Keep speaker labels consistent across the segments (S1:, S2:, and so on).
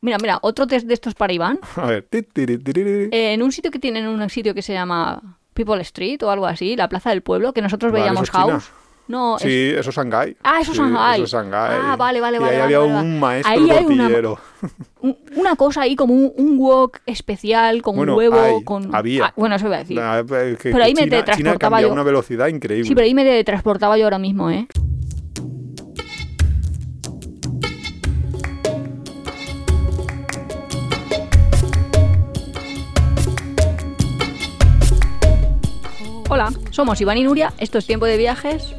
S1: Mira, mira, otro test de estos para Iván.
S2: A ver.
S1: Eh, en un sitio que tienen un sitio que se llama People Street o algo así, la Plaza del Pueblo, que nosotros
S2: Vale,
S1: veíamos
S2: es China.
S1: House. No, es-
S2: Sí, eso es Shanghái.
S1: Ah, eso es
S2: Sí,
S1: Shanghái.
S2: Eso es Shanghái.
S1: Ah, vale, vale,
S2: y
S1: vale,
S2: ahí
S1: vale,
S2: había
S1: vale,
S2: un maestro
S1: Ahí hay una- cosa ahí como un, un wok especial con
S2: Bueno,
S1: huevo,
S2: hay,
S1: con...
S2: había.
S1: Ah, bueno, eso iba a decir.
S2: Que-
S1: Pero ahí me
S2: China, China
S1: yo.
S2: una velocidad increíble.
S1: Sí, pero ahí me transportaba yo ahora mismo, ¿eh? Hola, somos Iván y Nuria, esto es Tiempo de Viajes.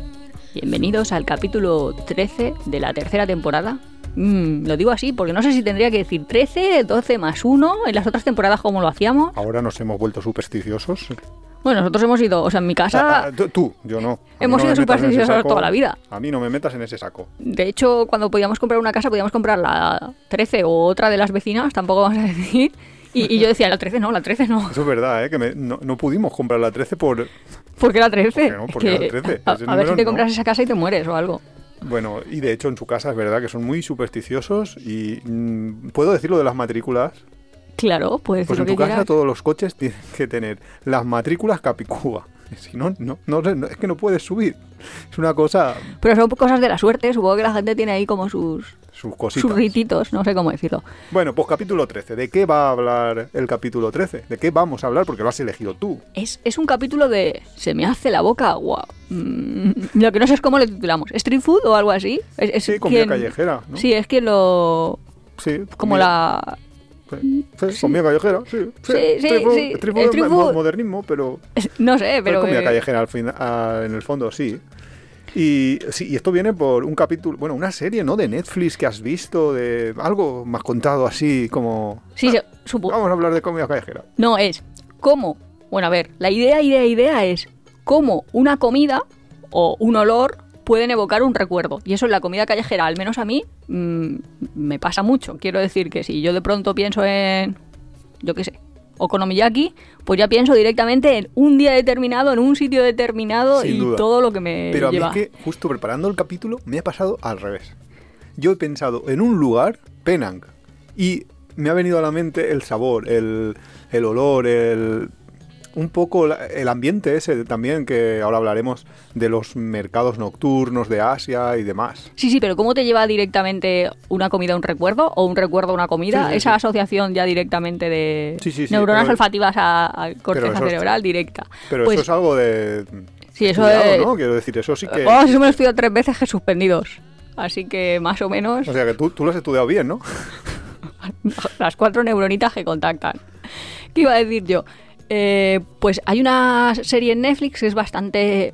S1: Bienvenidos al capítulo 13 de la tercera temporada. Mm, lo digo así porque no sé si tendría que decir 13, 12 más 1 en las otras temporadas como lo hacíamos.
S2: Ahora nos hemos vuelto supersticiosos.
S1: Bueno, nosotros hemos ido, o sea, en mi casa...
S2: Ah, ah, tú- yo no. A
S1: Hemos sido supersticiosos toda la vida.
S2: A mí no me metas en ese saco.
S1: De hecho, cuando podíamos comprar una casa, podíamos comprar la 13 o otra de las vecinas, tampoco vamos a decir. Y, y yo decía, la 13 no, la 13 no.
S2: Eso es verdad, ¿eh? que me- no, no pudimos comprar la 13 por...
S1: ¿Por qué la 13?
S2: ¿Por qué no?
S1: Es
S2: ¿Por qué la
S1: que
S2: 13?
S1: A, ver si te
S2: no.
S1: compras esa casa y te mueres o algo.
S2: Bueno, y de hecho en su casa es verdad que son muy supersticiosos y... mm, ¿Puedo decir lo de las matrículas?
S1: Claro, puedes
S2: Pues en tu casa
S1: quieras.
S2: todos los coches tienen que tener las matrículas capicúa. Si no, no, no, no, es que no puedes subir. Es una cosa,
S1: Pero son cosas de la suerte, supongo que la gente tiene ahí como sus,
S2: sus cositas.
S1: sus rititos, no sé cómo decirlo.
S2: Bueno, pues capítulo 13. ¿De qué va a hablar el capítulo 13? ¿De qué vamos a hablar? Porque lo has elegido tú.
S1: Es, es un capítulo de se me hace la boca agua. Mm, lo que no sé es cómo le titulamos. ¿Street food o algo así? Es, es
S2: Sí, comida
S1: quien-
S2: callejera, ¿no?
S1: Sí, es que lo...
S2: Sí,
S1: Como
S2: comida-
S1: la...
S2: Sí, sí, comida callejera, sí.
S1: Sí, sí,
S2: food-
S1: sí,
S2: mo-
S1: food.
S2: modernismo, pero...
S1: No sé,
S2: Pero comida
S1: eh,
S2: callejera al fin, ah, en el fondo, sí. Y, sí. y esto viene por un capítulo, bueno, una serie, ¿no? De Netflix que has visto, de algo más contado así como...
S1: Sí, se- supo-
S2: Vamos a hablar de comida callejera.
S1: No, es cómo. Bueno, a ver, la idea, idea, idea es cómo una comida o un olor pueden evocar un recuerdo. Y eso en la comida callejera, al menos a mí, mm, me pasa mucho. Quiero decir que si yo de pronto pienso en, yo qué sé, okonomiyaki, pues ya pienso directamente en un día determinado, en un sitio determinado
S2: Sin
S1: y
S2: duda.
S1: todo lo que me
S2: Pero a mí es que justo preparando el capítulo me ha pasado al revés. Yo he pensado en un lugar, Penang, y me ha venido a la mente el sabor, el, el olor, el un poco el ambiente ese también que ahora hablaremos de los mercados nocturnos de Asia y demás.
S1: Sí, sí, pero ¿cómo te lleva directamente una comida a un recuerdo o un recuerdo a una comida?
S2: Sí, sí,
S1: Esa
S2: sí.
S1: asociación ya directamente de neuronas
S2: pero-
S1: olfativas a, a corteza
S2: eso es-
S1: cerebral directa.
S2: Pero
S1: Pues,
S2: eso es algo de
S1: Sí, eso
S2: estudiado,
S1: es-
S2: ¿no? Quiero decir, eso sí que
S1: Oh, eso me lo he estudiado tres veces que suspendidos. Así que más o menos
S2: o sea que tú, tú lo has estudiado bien, ¿no?
S1: las cuatro neuronitas que contactan. ¿Qué iba a decir yo? Eh, pues hay una serie en Netflix que es bastante...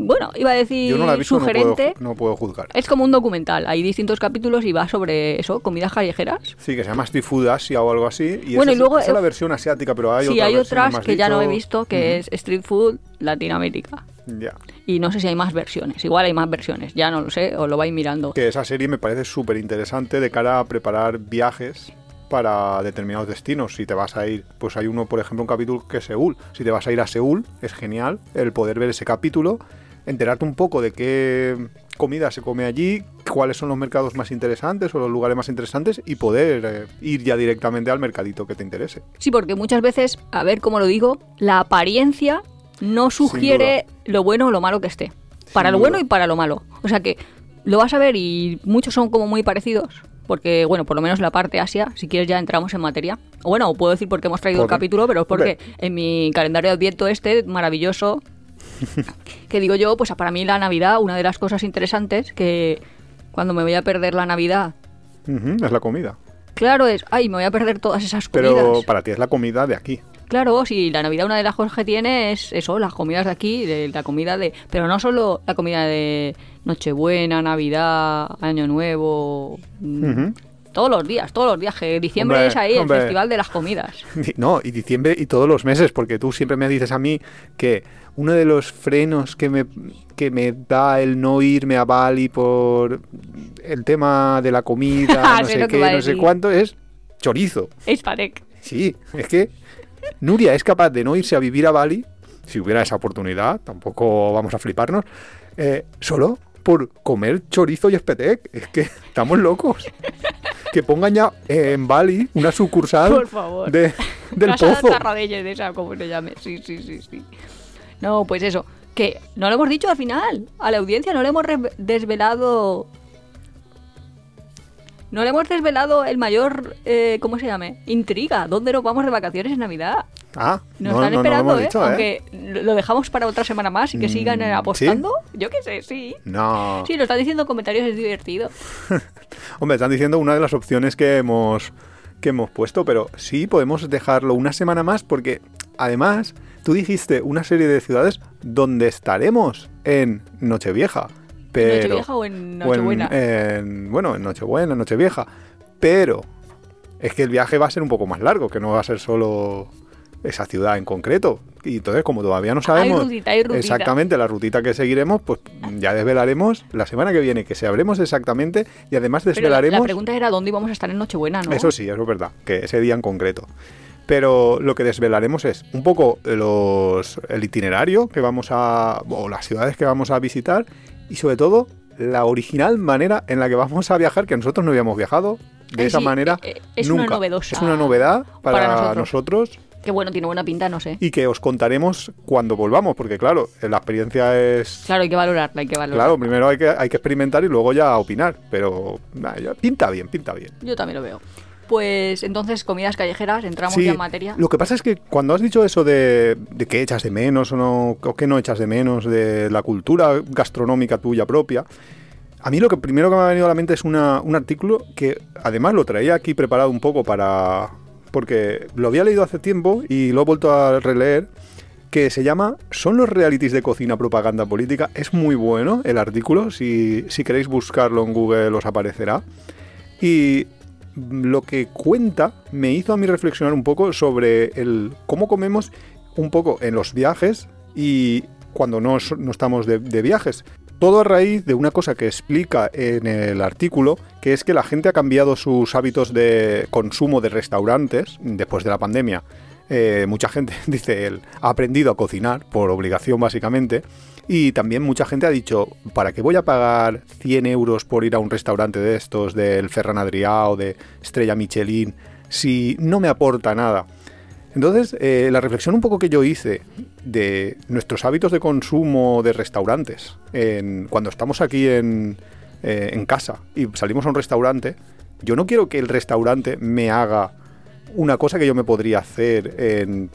S1: Bueno, iba a decir
S2: Yo no la he visto, no puedo,
S1: sugerente.
S2: no puedo juzgar.
S1: Es como un documental. Hay distintos capítulos y va sobre eso, comidas callejeras.
S2: Sí, que se llama Street Food Asia o algo así. Y
S1: Bueno,
S2: esa,
S1: y luego,
S2: esa es la
S1: eh,
S2: versión asiática, pero hay
S1: sí,
S2: otras
S1: hay otras que ya no he visto, que es Street Food Latinoamérica.
S2: Ya.
S1: Y no sé si hay más versiones. Igual hay más versiones. Ya no lo sé, os lo vais mirando.
S2: Que esa serie me parece súper interesante de cara a preparar viajes para determinados destinos. Si te vas a ir, pues hay uno, por ejemplo, un capítulo que es Seúl. Si te vas a ir a Seúl, es genial el poder ver ese capítulo, enterarte un poco de qué comida se come allí, cuáles son los mercados más interesantes o los lugares más interesantes y poder eh, ir ya directamente al mercadito que te interese.
S1: Sí, porque muchas veces, a ver cómo lo digo, la apariencia no sugiere lo bueno o lo malo que esté. Para
S2: Sin
S1: lo bueno y para lo malo. O sea que lo vas a ver y muchos son como muy parecidos. Porque, bueno, por lo menos la parte Asia, si quieres ya entramos en materia. O bueno, puedo decir por qué hemos traído el capítulo, pero es porque en mi calendario de adviento este, maravilloso, que digo yo, pues para mí la Navidad, una de las cosas interesantes que cuando me voy a perder la Navidad,
S2: es la comida.
S1: claro es, ay, me voy a perder todas esas comidas.
S2: Pero para ti es la comida de aquí.
S1: Claro, si la Navidad una de las cosas que tiene es eso, las comidas de aquí, de la comida de... Pero no solo la comida de Nochebuena, Navidad, Año Nuevo... mm. Todos los días, todos los días, que diciembre
S2: Hombre,
S1: es ahí
S2: hombre.
S1: el festival de las comidas.
S2: No, y diciembre y todos los meses, porque tú siempre me dices a mí que uno de los frenos que me, que me da el no irme a Bali por el tema de la comida, no
S1: Sé
S2: qué, no sé cuánto, es chorizo.
S1: Es Parek.
S2: Sí, es que Nuria es capaz de no irse a vivir a Bali, si hubiera esa oportunidad, tampoco vamos a fliparnos, eh, solo por comer chorizo y espetec. Es que estamos locos. que pongan ya en Bali una sucursal
S1: Por favor.
S2: de, del
S1: Casa
S2: pozo.
S1: De esa, como se llame. Sí, sí, sí, sí. No, pues eso. Que no lo hemos dicho al final. A la audiencia no le hemos desvelado. No le hemos desvelado el mayor. eh, ¿Cómo se llame? Intriga. ¿Dónde nos vamos de vacaciones en Navidad?
S2: Ah,
S1: Nos
S2: no,
S1: están
S2: no, no lo
S1: esperando,
S2: hemos
S1: ¿eh?
S2: dicho, ¿eh?
S1: Aunque lo dejamos para otra semana más y que sigan eh,
S2: Mm,
S1: apostando. Yo qué sé, sí.
S2: No.
S1: Sí, lo están diciendo en comentarios, es divertido.
S2: Hombre, están diciendo una de las opciones que hemos, que hemos puesto, pero sí podemos dejarlo una semana más porque además tú dijiste una serie de ciudades donde estaremos en Nochevieja. Pero,
S1: ¿En Nochevieja o en
S2: o en-
S1: Nochebuena?
S2: en- bueno, en Nochebuena, en Nochevieja. Pero es que el viaje va a ser un poco más largo, que no va a ser solo esa ciudad en concreto. Y entonces, como todavía no sabemos
S1: rutita, hay rutita.
S2: exactamente la rutita que seguiremos, pues ya desvelaremos la semana que viene, que sabremos exactamente y además
S1: Pero
S2: desvelaremos...
S1: la pregunta era dónde íbamos a estar en Nochebuena, ¿no?
S2: Eso sí, eso es verdad, que ese día en concreto. Pero lo que desvelaremos es un poco los, el itinerario que vamos a. o las ciudades que vamos a visitar y sobre todo la original manera en la que vamos a viajar, que nosotros no habíamos viajado de esa
S1: sí,
S2: manera.
S1: eh, eh, es una novedosa
S2: Es una novedad para,
S1: para nosotros.
S2: nosotros
S1: Que bueno, tiene buena pinta, no sé.
S2: y que os contaremos cuando volvamos, porque claro, la experiencia es.
S1: Claro, hay que valorarla, hay que valorarla.
S2: Claro, primero hay que, hay que experimentar y luego ya opinar, pero nah, pinta bien, pinta bien.
S1: Yo también lo veo. Pues entonces, comidas callejeras, entramos
S2: Sí,
S1: ya en materia.
S2: Lo que pasa es que cuando has dicho eso de, de qué echas de menos o no, o qué no echas de menos de la cultura gastronómica tuya propia, a mí lo que primero que me ha venido a la mente es una- un artículo que además lo traía aquí preparado un poco para... porque lo había leído hace tiempo y lo he vuelto a releer, que se llama ¿Son los realities de cocina propaganda política? Es muy bueno el artículo, si, si queréis buscarlo en Google os aparecerá. Y lo que cuenta me hizo a mí reflexionar un poco sobre el cómo comemos un poco en los viajes y cuando no, no estamos de, de viajes. Todo a raíz de una cosa que explica en el artículo, que es que la gente ha cambiado sus hábitos de consumo de restaurantes después de la pandemia. Eh, mucha gente, dice él, ha aprendido a cocinar por obligación básicamente. Y también mucha gente ha dicho, ¿para qué voy a pagar 100 euros por ir a un restaurante de estos, del Ferran Adrià o de Estrella Michelin, si no me aporta nada? Entonces, eh, la reflexión un poco que yo hice de nuestros hábitos de consumo de restaurantes, en- cuando estamos aquí en, eh, en casa y salimos a un restaurante, yo no quiero que el restaurante me haga una cosa que yo me podría hacer en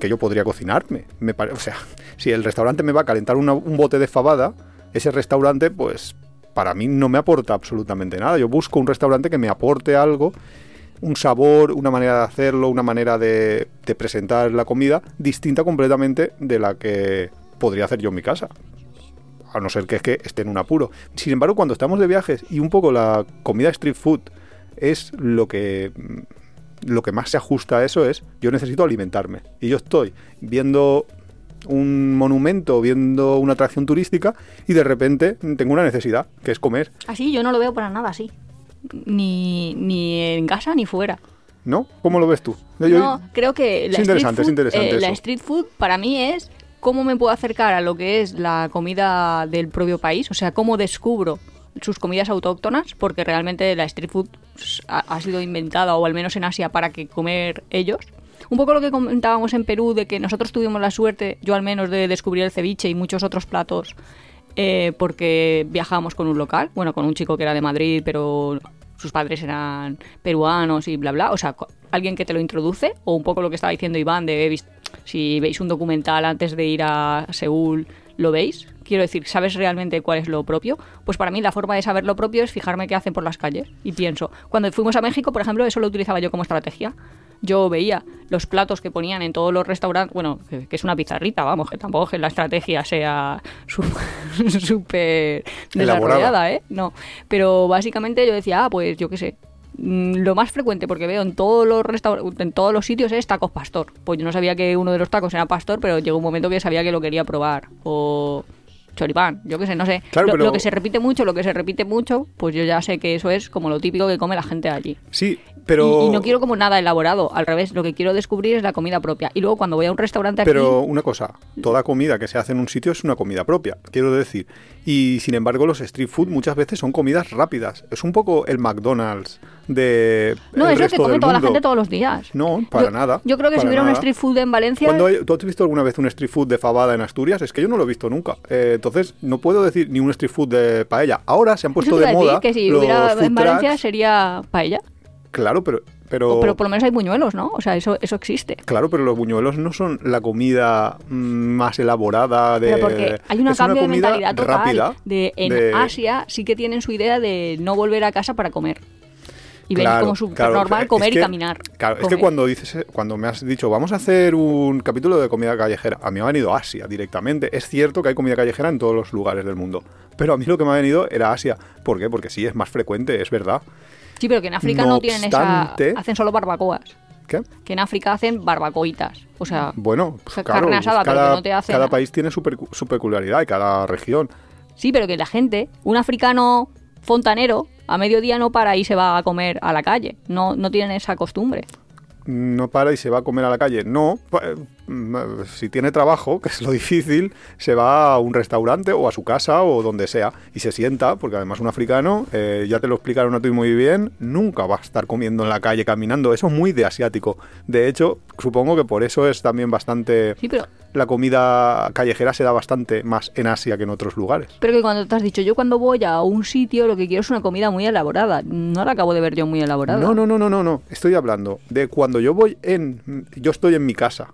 S2: que yo podría cocinarme. Me o sea, si el restaurante me va a calentar un bote de fabada, ese restaurante, pues para mí no me aporta absolutamente nada. Yo busco un restaurante que me aporte algo, un sabor, una manera de hacerlo, una manera de, de presentar la comida distinta completamente de la que podría hacer yo en mi casa. A no ser que es que esté en un apuro. Sin embargo, cuando estamos de viajes y un poco la comida street food es lo que lo que más se ajusta a eso es yo necesito alimentarme. Y yo estoy viendo un monumento, viendo una atracción turística y de repente tengo una necesidad, que es comer.
S1: Así, yo no lo veo para nada así. Ni, ni en casa ni fuera.
S2: ¿No? ¿Cómo lo ves tú? Yo-
S1: No, creo que la
S2: Es interesante, es
S1: street food,
S2: interesante
S1: eh, la street food para mí es cómo me puedo acercar a lo que es la comida del propio país, o sea, cómo descubro sus comidas autóctonas, porque realmente la street food ha, sido inventada, o al menos en Asia, para que comer ellos. Un poco lo que comentábamos en Perú, de que nosotros tuvimos la suerte, yo al menos, de descubrir el ceviche y muchos otros platos, eh, porque viajábamos con un local, bueno, con un chico que era de Madrid, pero sus padres eran peruanos y bla, bla. O sea, alguien que te lo introduce, o un poco lo que estaba diciendo Iván, de si veis un documental antes de ir a Seúl, ¿lo veis? Quiero decir, ¿sabes realmente cuál es lo propio? Pues para mí la forma de saber lo propio es fijarme qué hacen por las calles. Y pienso, cuando fuimos a México, por ejemplo, eso lo utilizaba yo como estrategia. Yo veía los platos que ponían en todos los restaurantes, bueno, que, que es una pizarrita, vamos, que tampoco es que la estrategia sea súper desarrollada, ¿eh? No, pero básicamente yo decía, ah, pues yo qué sé, mm, lo más frecuente porque veo en todos los restaur- en todos los sitios es tacos pastor. Pues yo no sabía que uno de los tacos era pastor, pero llegó un momento que sabía que lo quería probar. O choripán, yo qué sé, no sé.
S2: Claro,
S1: lo,
S2: pero-
S1: lo que se repite mucho, lo que se repite mucho, pues yo ya sé que eso es como lo típico que come la gente allí.
S2: Sí, pero...
S1: Y, y no quiero como nada elaborado, al revés, lo que quiero descubrir es la comida propia. Y luego cuando voy a un restaurante aquí...
S2: Pero una cosa, toda comida que se hace en un sitio es una comida propia, quiero decir. Y sin embargo, los street food muchas veces son comidas rápidas. Es un poco el McDonald's de
S1: No,
S2: el
S1: es lo que come toda la gente todos los días.
S2: No, para
S1: Yo-
S2: nada.
S1: Yo creo que si hubiera un street food en Valencia.
S2: Cuando hay- ¿Tú has visto alguna vez un street food de fabada en Asturias? Es que yo no lo he visto nunca. Eh, entonces, no puedo decir ni un street food de paella. Ahora se han puesto de
S1: decir,
S2: moda
S1: que si
S2: los
S1: hubiera
S2: food
S1: en Valencia sería paella.
S2: Claro, pero... pero...
S1: Pero por lo menos hay buñuelos, ¿no? O sea, eso, eso existe.
S2: Claro, pero los buñuelos no son la comida mm, más elaborada de...
S1: Pero porque hay un
S2: es
S1: cambio de mentalidad total.
S2: rápida
S1: de, en
S2: de-
S1: Asia sí que tienen su idea de no volver a casa para comer. Y
S2: Claro,
S1: como súper
S2: claro,
S1: normal
S2: es
S1: comer
S2: que-
S1: y caminar.
S2: Claro, es
S1: Comer.
S2: que cuando dices, cuando me has dicho, vamos a hacer un capítulo de comida callejera, a mí me ha venido Asia directamente. Es cierto que hay comida callejera en todos los lugares del mundo, pero a mí lo que me ha venido era Asia. ¿Por qué? Porque sí, es más frecuente, es verdad.
S1: Sí, pero que en África no,
S2: No
S1: tienen
S2: obstante-
S1: esa... Hacen solo barbacoas.
S2: ¿Qué?
S1: Que en África hacen barbacoitas. O sea,
S2: Bueno, pues
S1: O sea,
S2: claro,
S1: carne asada, pero
S2: cada,
S1: que no te hace
S2: cada país tiene su, su peculiaridad y cada región.
S1: sí, pero que la gente, un africano fontanero, a mediodía no para y se va a comer a la calle. No, no tienen esa costumbre.
S2: no para y se va a comer a la calle. No, si tiene trabajo, que es lo difícil, se va a un restaurante o a su casa o donde sea y se sienta, porque además un africano, eh, ya te lo explicaron a ti muy bien, nunca va a estar comiendo en la calle caminando. Eso es muy de asiático. De hecho, supongo que por eso es también bastante...
S1: Sí, pero,
S2: La comida callejera se da bastante más en Asia que en otros lugares.
S1: pero que cuando te has dicho, yo cuando voy a un sitio lo que quiero es una comida muy elaborada. No la acabo de ver yo muy elaborada.
S2: No, no, no, no, no, no. Estoy hablando de cuando yo voy en. Yo estoy en mi casa.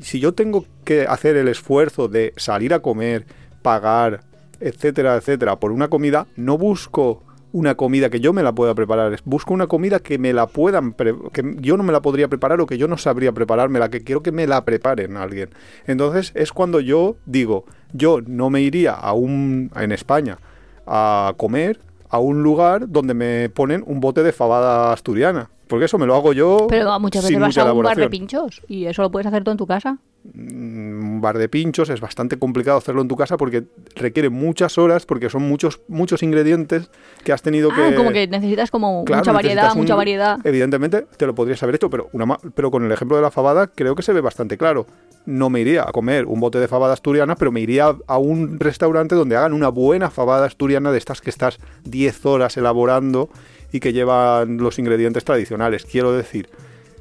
S2: Si yo tengo que hacer el esfuerzo de salir a comer, pagar, etcétera, etcétera, por una comida, no busco una comida que yo me la pueda preparar. Busco una comida que me la puedan. que yo no me la podría preparar o que yo no sabría prepararme, la que quiero que me la preparen alguien. Entonces es cuando yo digo, yo no me iría a un. en España a comer a un lugar donde me ponen un bote de fabada asturiana. Porque eso me lo hago yo.
S1: Pero muchas veces
S2: sin
S1: vas a un bar de pinchos y eso lo puedes hacer tú en tu casa.
S2: Mm, Un bar de pinchos es bastante complicado hacerlo en tu casa porque requiere muchas horas, porque son muchos muchos ingredientes que has tenido
S1: Ah,
S2: que.
S1: como que necesitas como
S2: Claro,
S1: mucha variedad,
S2: un-
S1: mucha variedad.
S2: Evidentemente te lo podrías haber hecho, pero, una ma- pero con el ejemplo de la fabada creo que se ve bastante claro. No me iría a comer un bote de fabada asturiana, pero me iría a un restaurante donde hagan una buena fabada asturiana de estas que estás 10 horas elaborando y que llevan los ingredientes tradicionales. Quiero decir,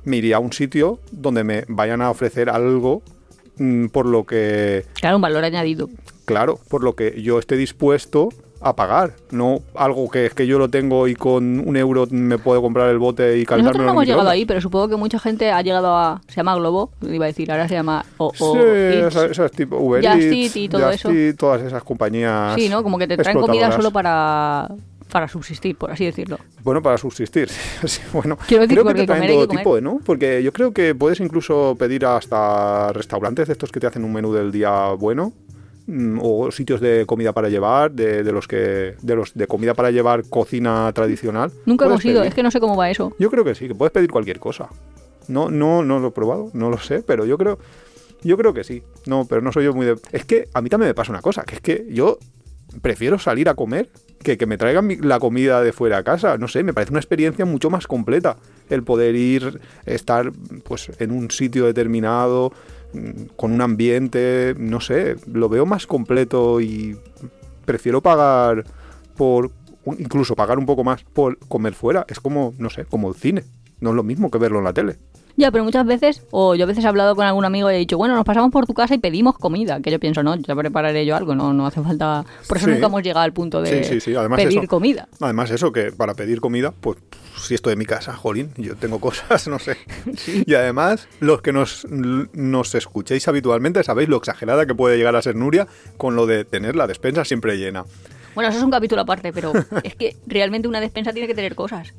S2: me iría a un sitio donde me vayan a ofrecer algo mm, por lo que
S1: Claro, un valor añadido.
S2: claro, por lo que yo esté dispuesto a pagar, no algo que es que yo lo tengo y con un euro me puedo comprar el bote y calentarme
S1: Nosotros no hemos llegado ahí, pero supongo que mucha gente ha llegado a... Se llama Globo, iba a decir, ahora se llama... O, o
S2: Sí,
S1: Eats.
S2: esas, esas tipo Uber
S1: Just
S2: Eats,
S1: Eat y todo
S2: Just
S1: eso.
S2: Eat, todas esas compañías.
S1: Sí, ¿no? Como que te traen comida solo para, para subsistir, por así decirlo.
S2: Bueno, para subsistir. Bueno,
S1: Quiero decir,
S2: creo que
S1: porque
S2: te traen todo tipo, ¿no? Porque yo creo que puedes incluso pedir hasta restaurantes de estos que te hacen un menú del día bueno. mm, O sitios de comida para llevar, de, de los que. de los de comida para llevar cocina tradicional.
S1: Nunca hemos ido,
S2: pedir.
S1: es que no sé cómo va eso.
S2: Yo creo que sí, que puedes pedir cualquier cosa. No, no, no lo he probado, no lo sé, pero yo creo, yo creo que sí. No, pero no soy yo muy de. Es que a mí también me pasa una cosa, que es que yo prefiero salir a comer que me traigan mi- la comida de fuera a casa. No sé, me parece una experiencia mucho más completa el poder ir, estar, pues, en un sitio determinado, mm, con un ambiente, no sé, lo veo más completo y prefiero pagar por, incluso pagar un poco más por comer fuera. Es como, no sé, como el cine. No es lo mismo que verlo en la tele.
S1: Ya, pero muchas veces, o yo a veces he hablado con algún amigo y he dicho, bueno, nos pasamos por tu casa y pedimos comida. Que yo pienso, no, ya prepararé yo algo, no, no hace falta. Por eso
S2: Sí.
S1: nunca hemos llegado al punto de
S2: Sí, sí, sí, además
S1: pedir
S2: eso.
S1: comida.
S2: Además eso, que para pedir comida, pues si estoy en mi casa, jolín, yo tengo cosas, no sé. Y además, los que nos, nos escuchéis habitualmente sabéis lo exagerada que puede llegar a ser Nuria con lo de tener la despensa siempre llena.
S1: Bueno, eso es un capítulo aparte, pero es que realmente una despensa tiene que tener cosas.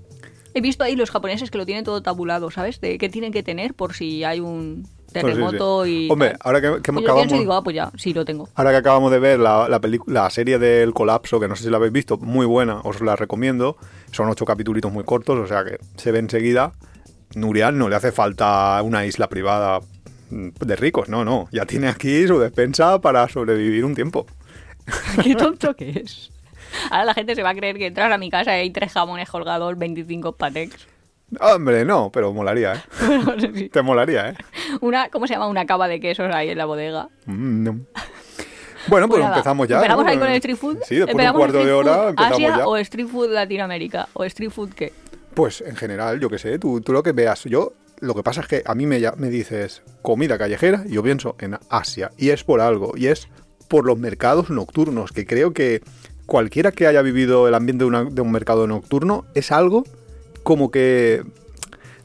S1: He visto ahí los japoneses que lo tienen todo tabulado, ¿sabes? De qué tienen que tener por si hay un
S2: Pues sí,
S1: terremoto
S2: sí.
S1: y.
S2: Hombre,
S1: tal.
S2: ahora que, que
S1: yo pienso
S2: acabamos...
S1: y digo, ah, pues ya, sí lo tengo.
S2: Ahora que acabamos de ver la, la, la serie del colapso, que no sé si la habéis visto, muy buena, os la recomiendo. Son ocho capítulos muy cortos, o sea que se ve enseguida. Nuria no le hace falta una isla privada de ricos, no, no. Ya tiene aquí su despensa para sobrevivir un tiempo.
S1: qué tonto que es. Ahora la gente se va a creer que entras a mi casa y hay tres jamones colgados, 25 patex.
S2: Hombre, no, pero molaría, ¿eh?
S1: No sé si-
S2: Te molaría, ¿eh?
S1: Una, ¿Cómo se llama? Una cava de quesos ahí en la bodega.
S2: Mm, no. Bueno, pues
S1: Pues
S2: empezamos ya.
S1: ¿Empezamos
S2: ¿no?
S1: ahí con el street food?
S2: Sí, después de un
S1: ¿Empezamos
S2: cuarto de hora empezamos
S1: Asia
S2: ya.
S1: o street food Latinoamérica? ¿O street food qué?
S2: Pues en general, yo qué sé, tú, tú lo que veas. Yo, lo que pasa es que a mí me, me dices comida callejera y yo pienso en Asia. Y es por algo. Y es por los mercados nocturnos, que creo que cualquiera que haya vivido el ambiente de, una- de un mercado nocturno es algo como que...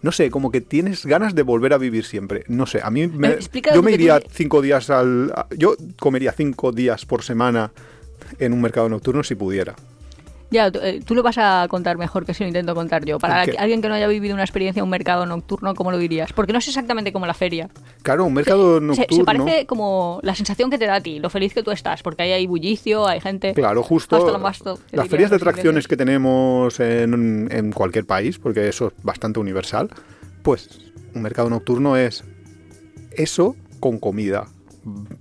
S2: No sé, como que tienes ganas de volver a vivir siempre. No sé, a mí me,
S1: Eh, explica
S2: yo me iría cinco días al... Yo comería cinco días por semana en un mercado nocturno si pudiera.
S1: Ya, tú, eh, tú lo vas a contar mejor que si lo intento contar yo. Para alguien que no haya vivido una experiencia en un mercado nocturno, ¿cómo lo dirías? Porque no es exactamente como la feria.
S2: Claro, un mercado
S1: Se-
S2: nocturno...
S1: Se, parece como la sensación que te da a ti, lo feliz que tú estás, porque ahí hay bullicio, hay gente.
S2: Claro, justo
S1: basto,
S2: las ferias de atracciones que tenemos en, en cualquier país, porque eso es bastante universal, pues un mercado nocturno es eso con comida.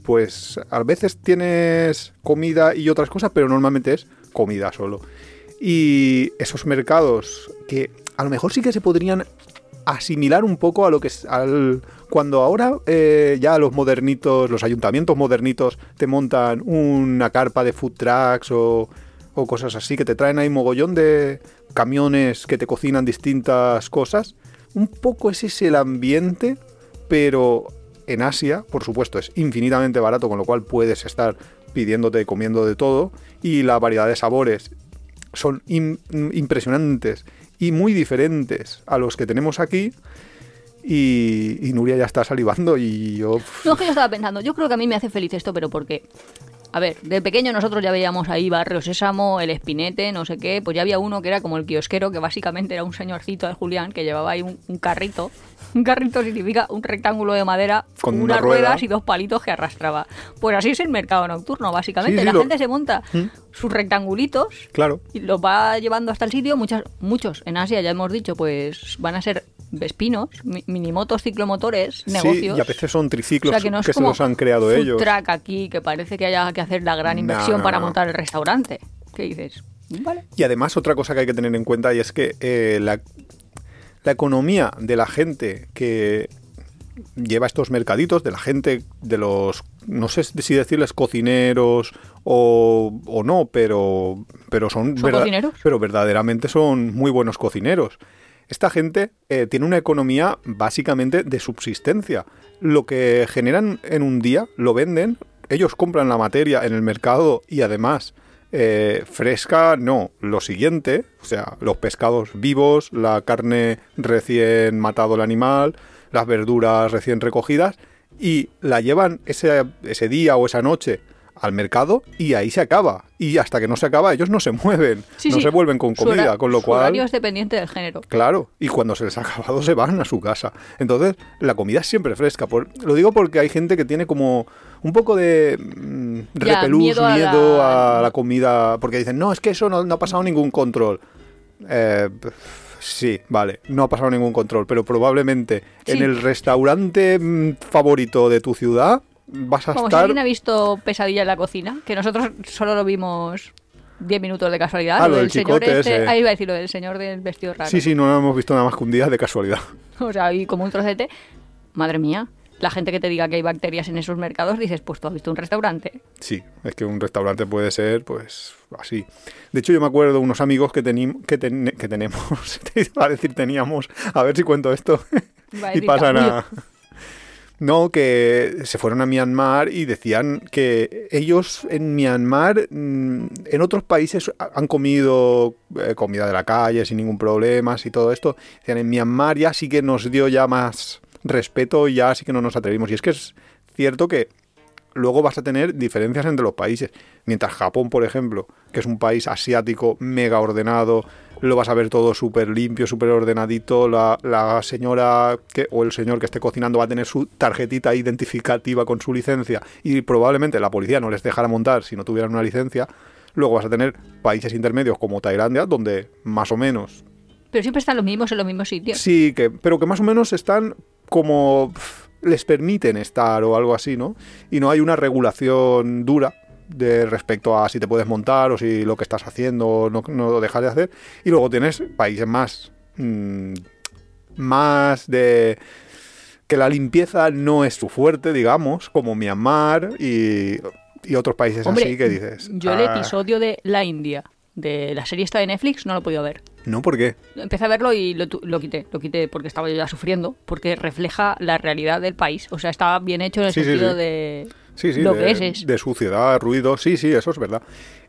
S2: Pues a veces tienes comida y otras cosas, pero normalmente es comida solo. Y esos mercados que a lo mejor sí que se podrían asimilar un poco a lo que es al cuando ahora eh, ya los modernitos, los ayuntamientos modernitos te montan una carpa de food trucks o, o cosas así que te traen ahí mogollón de camiones que te cocinan distintas cosas. Un poco ese es el ambiente, pero en Asia, por supuesto, es infinitamente barato, con lo cual puedes estar pidiéndote, comiendo de todo y la variedad de sabores son im- impresionantes y muy diferentes a los que tenemos aquí. Y, y Nuria ya está salivando y yo...
S1: No, es que yo estaba pensando, yo creo que a mí me hace feliz esto, pero porque, a ver, de pequeño nosotros ya veíamos ahí Barrio Sésamo, El Espinete, no sé qué, pues ya había uno que era como el kiosquero, que básicamente era un señorcito de Julián, que llevaba ahí un, un carrito. Un carrito significa un rectángulo de madera
S2: Con
S1: con
S2: una
S1: unas
S2: rueda.
S1: ruedas y dos palitos que arrastraba. Pues así es el mercado nocturno, básicamente.
S2: Sí, sí,
S1: La
S2: lo-
S1: gente se monta
S2: ¿Mm?
S1: sus rectangulitos
S2: Claro,
S1: y los va llevando hasta el sitio. Muchas, muchos en Asia, ya hemos dicho, pues van a ser vespinos, mi- minimotos, ciclomotores, negocios.
S2: sí, y a veces son triciclos
S1: O sea, que no es
S2: se
S1: como
S2: los han creado
S1: food
S2: ellos.
S1: truck aquí, que parece que haya que hacer la gran inversión para montar el restaurante. ¿Qué dices? Vale.
S2: Y además otra cosa que hay que tener en cuenta y es que eh, la, la economía de la gente que lleva estos mercaditos, de la gente, de los, no sé si decirles cocineros o, o no, pero, pero son,
S1: ¿Son cocineros?
S2: pero verdaderamente son muy buenos cocineros. Esta gente eh, tiene una economía básicamente de subsistencia. Lo que generan en un día lo venden, ellos compran la materia en el mercado y además eh, fresca, no. Lo siguiente, o sea, los pescados vivos, la carne recién matado el animal, las verduras recién recogidas y la llevan ese, ese día o esa noche al mercado y ahí se acaba. Y hasta que no se acaba, ellos no se mueven,
S1: Sí,
S2: no
S1: sí.
S2: se vuelven con comida, con lo cual...
S1: es dependiente del género.
S2: Claro, y cuando se les ha acabado se van a su casa. Entonces, la comida es siempre fresca. Por- lo digo porque hay gente que tiene como un poco de mm,
S1: Ya,
S2: repelús,
S1: miedo
S2: miedo,
S1: a
S2: a,
S1: la-
S2: comida, porque dicen, no, es que eso no, no ha pasado ningún control. Eh, sí, vale, no ha pasado ningún control, pero probablemente en el restaurante mm, favorito de tu ciudad vas a
S1: Como si alguien ha visto Pesadilla en la cocina, que nosotros solo lo vimos 10 minutos de casualidad.
S2: Ah,
S1: lo del señor este,
S2: ese.
S1: ahí iba a decir lo del señor del vestido raro.
S2: Sí, sí, no lo hemos visto nada más que un día de casualidad.
S1: O sea, y como un trocete. Madre mía, la gente que te diga que hay bacterias en esos mercados, dices, pues tú has visto un restaurante.
S2: Sí, es que un restaurante puede ser, pues, así. De hecho, yo me acuerdo de unos amigos que, que, ten- que tenemos, a decir teníamos, a ver si cuento esto y pasan a... No, que se fueron a Myanmar y decían que ellos en Myanmar, mm, en otros países ha- han comido eh, comida de la calle sin ningún problema y todo esto. Decían, en Myanmar ya sí que nos dio ya más respeto y ya sí que no nos atrevimos. Y es que es cierto que luego vas a tener diferencias entre los países. Mientras Japón, por ejemplo, que es un país asiático mega ordenado, lo vas a ver todo súper limpio, súper ordenadito. La, la señora que, o el señor que esté cocinando va a tener su tarjetita identificativa con su licencia y probablemente la policía no les dejara montar si no tuvieran una licencia. Luego vas a tener países intermedios como Tailandia, donde más o menos
S1: Pero siempre están los mismos en los mismos sitios.
S2: Sí, que, pero que más o menos están como les permiten estar o algo así, ¿no? Y no hay una regulación dura de respecto a si te puedes montar o si lo que estás haciendo no, no lo dejas de hacer. Y luego tienes países más, mm, más de que la limpieza no es su fuerte, digamos, como Myanmar y, y otros países
S1: Hombre,
S2: así que dices.
S1: Yo el
S2: "Ah,
S1: episodio de La India, de la serie esta de Netflix, no lo he podido ver.
S2: No, ¿por qué?
S1: Empecé a verlo y lo, lo quité, lo quité porque estaba yo ya sufriendo, porque refleja la realidad del país. O sea, está bien hecho en el
S2: Sí, sí,
S1: sentido
S2: sí.
S1: de
S2: Sí, sí,
S1: lo
S2: de,
S1: que es, es.
S2: de suciedad, ruido, sí, sí, eso es verdad.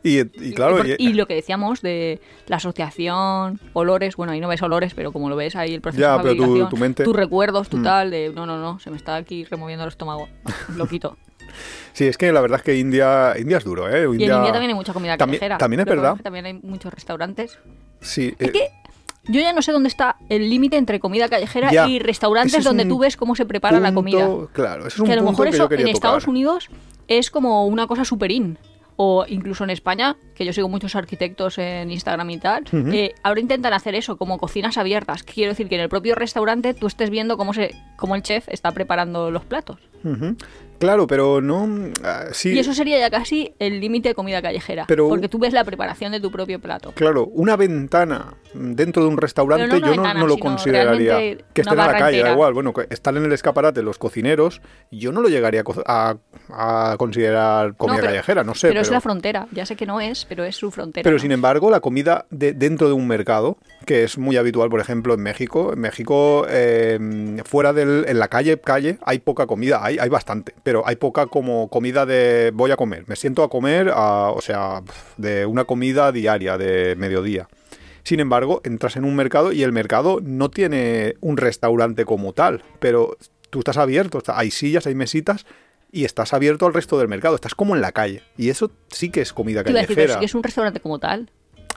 S2: Y, y claro,
S1: por-
S2: y-
S1: lo que decíamos de la asociación, olores, bueno, ahí no ves olores, pero como lo ves ahí el proceso
S2: Ya,
S1: de
S2: pero tu- mente-
S1: tus recuerdos, tu
S2: Mm.
S1: tal, de no, no, no, se me está aquí removiendo el estómago, lo quito.
S2: sí, es que la verdad es que India, India es duro, ¿eh?
S1: Y en India también hay mucha comida
S2: También-
S1: callejera.
S2: también es verdad.
S1: También hay muchos restaurantes.
S2: Sí,
S1: Es
S2: eh,
S1: que yo ya no sé dónde está el límite entre comida callejera
S2: Ya,
S1: y restaurantes
S2: es
S1: donde tú ves cómo se prepara la comida.
S2: Claro, ese es un
S1: que a lo
S2: punto
S1: mejor eso en Estados. Unidos es como una cosa superín. O incluso en España, que yo sigo muchos arquitectos en Instagram y tal, eh, ahora intentan hacer eso, como cocinas abiertas. Quiero decir que en el propio restaurante tú estés viendo cómo, se, cómo el chef está preparando los platos.
S2: Claro, pero no... ah, sí,
S1: Y eso sería ya casi el límite de comida callejera.
S2: Pero-
S1: porque tú ves la preparación de tu propio plato.
S2: Claro, una ventana dentro de un restaurante
S1: no
S2: yo no,
S1: ventana,
S2: no lo consideraría que
S1: una
S2: estén en la calle, da igual. Bueno, que están en el escaparate los cocineros, yo no lo llegaría a, a- a considerar comida
S1: No, pero-
S2: callejera, no sé.
S1: pero, es la frontera. Ya sé que no es, pero es su frontera.
S2: Pero sin embargo, la comida de, dentro de un mercado, que es muy habitual, por ejemplo, en México, en México, eh, fuera del, en la calle, calle, hay poca comida, hay, hay bastante, pero hay poca como comida de voy a comer, me siento a comer, a- o sea, de una comida diaria, de mediodía. Sin embargo, entras en un mercado y el mercado no tiene un restaurante como tal, pero tú estás abierto, hay sillas, hay mesitas y estás abierto al resto del mercado, estás como en la calle. Y eso sí que es comida
S1: Te iba a decir,
S2: callejera.
S1: pero sí que es un restaurante como tal.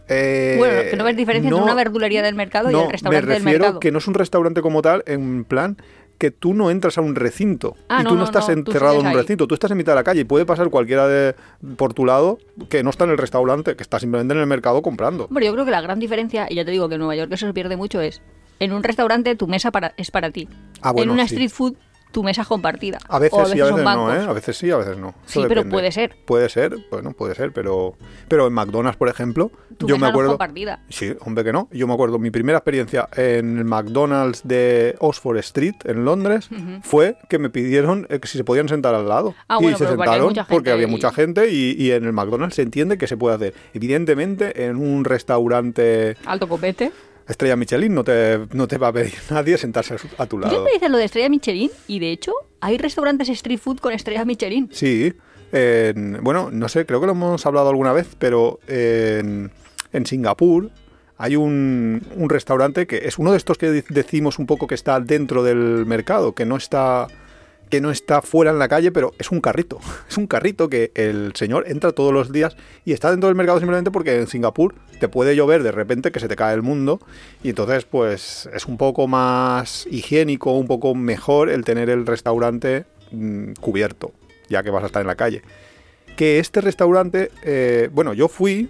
S2: Eh,
S1: bueno, que no ves diferencia
S2: no,
S1: entre una verdulería del mercado y
S2: no,
S1: el restaurante
S2: me
S1: del
S2: refiero
S1: mercado.
S2: que no es un restaurante como tal, en plan que tú no entras a un recinto
S1: Ah,
S2: y tú no,
S1: no,
S2: estás
S1: no,
S2: encerrado en un
S1: ahí.
S2: recinto, tú estás en mitad de la calle y puede pasar cualquiera de por tu lado que no está en el restaurante, que está simplemente en el mercado comprando.
S1: Hombre, yo creo que la gran diferencia, y ya te digo que en Nueva York eso se pierde mucho, es en un restaurante tu mesa para, es para ti.
S2: Ah, bueno,
S1: en una
S2: sí.
S1: street food tu mesa es compartida.
S2: A veces,
S1: o a
S2: sí, a veces no. ¿eh? A veces sí, a veces no. Eso
S1: Sí, pero puede ser.
S2: Puede ser, bueno, puede ser, pero pero en McDonald's, por ejemplo,
S1: Tu
S2: yo
S1: mesa
S2: me
S1: no es
S2: acuerdo
S1: compartida.
S2: Sí, hombre que no. Yo me acuerdo, mi primera experiencia en el McDonald's de Oxford Street, en Londres, fue que me pidieron eh, que si se podían sentar al lado.
S1: Ah,
S2: y
S1: bueno,
S2: se
S1: pero porque
S2: sentaron
S1: mucha gente
S2: porque había
S1: y-
S2: mucha gente y, y en el McDonald's se entiende que se puede hacer. Evidentemente, en un restaurante
S1: Alto copete.
S2: Estrella Michelin no te, no te va a pedir nadie sentarse a, su- a tu lado.
S1: me dices lo de estrella Michelin y de hecho hay restaurantes street food con estrellas Michelin.
S2: Sí, en- bueno, no sé, creo que lo hemos hablado alguna vez, pero en, en Singapur hay un, un restaurante que es uno de estos que de- decimos un poco que está dentro del mercado, que no está que no está fuera en la calle, pero es un carrito. Es un carrito que el señor entra todos los días y está dentro del mercado simplemente porque en Singapur te puede llover de repente que se te cae el mundo y entonces pues es un poco más higiénico, un poco mejor el tener el restaurante mm, cubierto, ya que vas a estar en la calle. Que este restaurante, eh, bueno, yo fui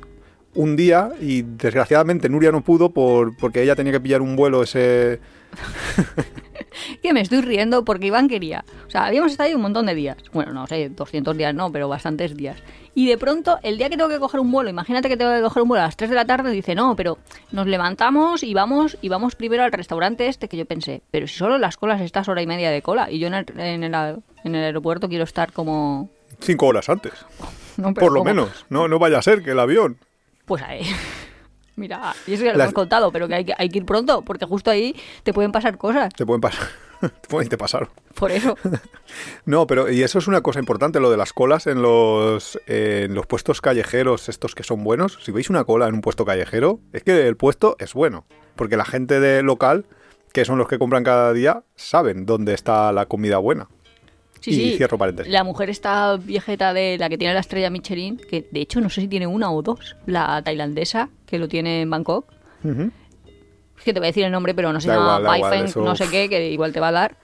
S2: un día y desgraciadamente Nuria no pudo por, porque ella tenía que pillar un vuelo ese...
S1: Que me estoy riendo porque Iván quería. O sea, habíamos estado ahí un montón de días. Bueno, no sé, 200 días no, pero bastantes días. Y de pronto, el día que tengo que coger un vuelo, imagínate que tengo que coger un vuelo a las 3 de la tarde, dice, no, pero nos levantamos y vamos, y vamos primero al restaurante este que yo pensé, pero si solo las colas estás hora y media de cola y yo en el, en el, en el aeropuerto quiero estar como...
S2: Cinco horas antes,
S1: no,
S2: por lo
S1: ¿cómo?
S2: menos. No, no vaya a ser que el avión.
S1: Pues ahí. Mira, y eso ya lo
S2: Las-
S1: hemos contado, pero que hay, que hay que ir pronto, porque justo ahí te pueden pasar cosas.
S2: Te pueden pasar. te pueden te pasaron.
S1: Por eso.
S2: No, pero y eso es una cosa importante, lo de las colas en los, eh, en los puestos callejeros, estos que son buenos. Si veis una cola en un puesto callejero, es que el puesto es bueno. Porque la gente de local, que son los que compran cada día, saben dónde está la comida buena.
S1: Sí,
S2: y
S1: sí.
S2: cierro paréntesis.
S1: La mujer esta viejeta de la que tiene la estrella Michelin, que de hecho no sé si tiene una o dos, la tailandesa, que lo tiene en Bangkok. Es que te voy a decir el nombre, pero no se
S2: Da
S1: llama
S2: igual, da
S1: Bai
S2: igual,
S1: Feng,
S2: eso-
S1: no sé qué, que igual te va a dar.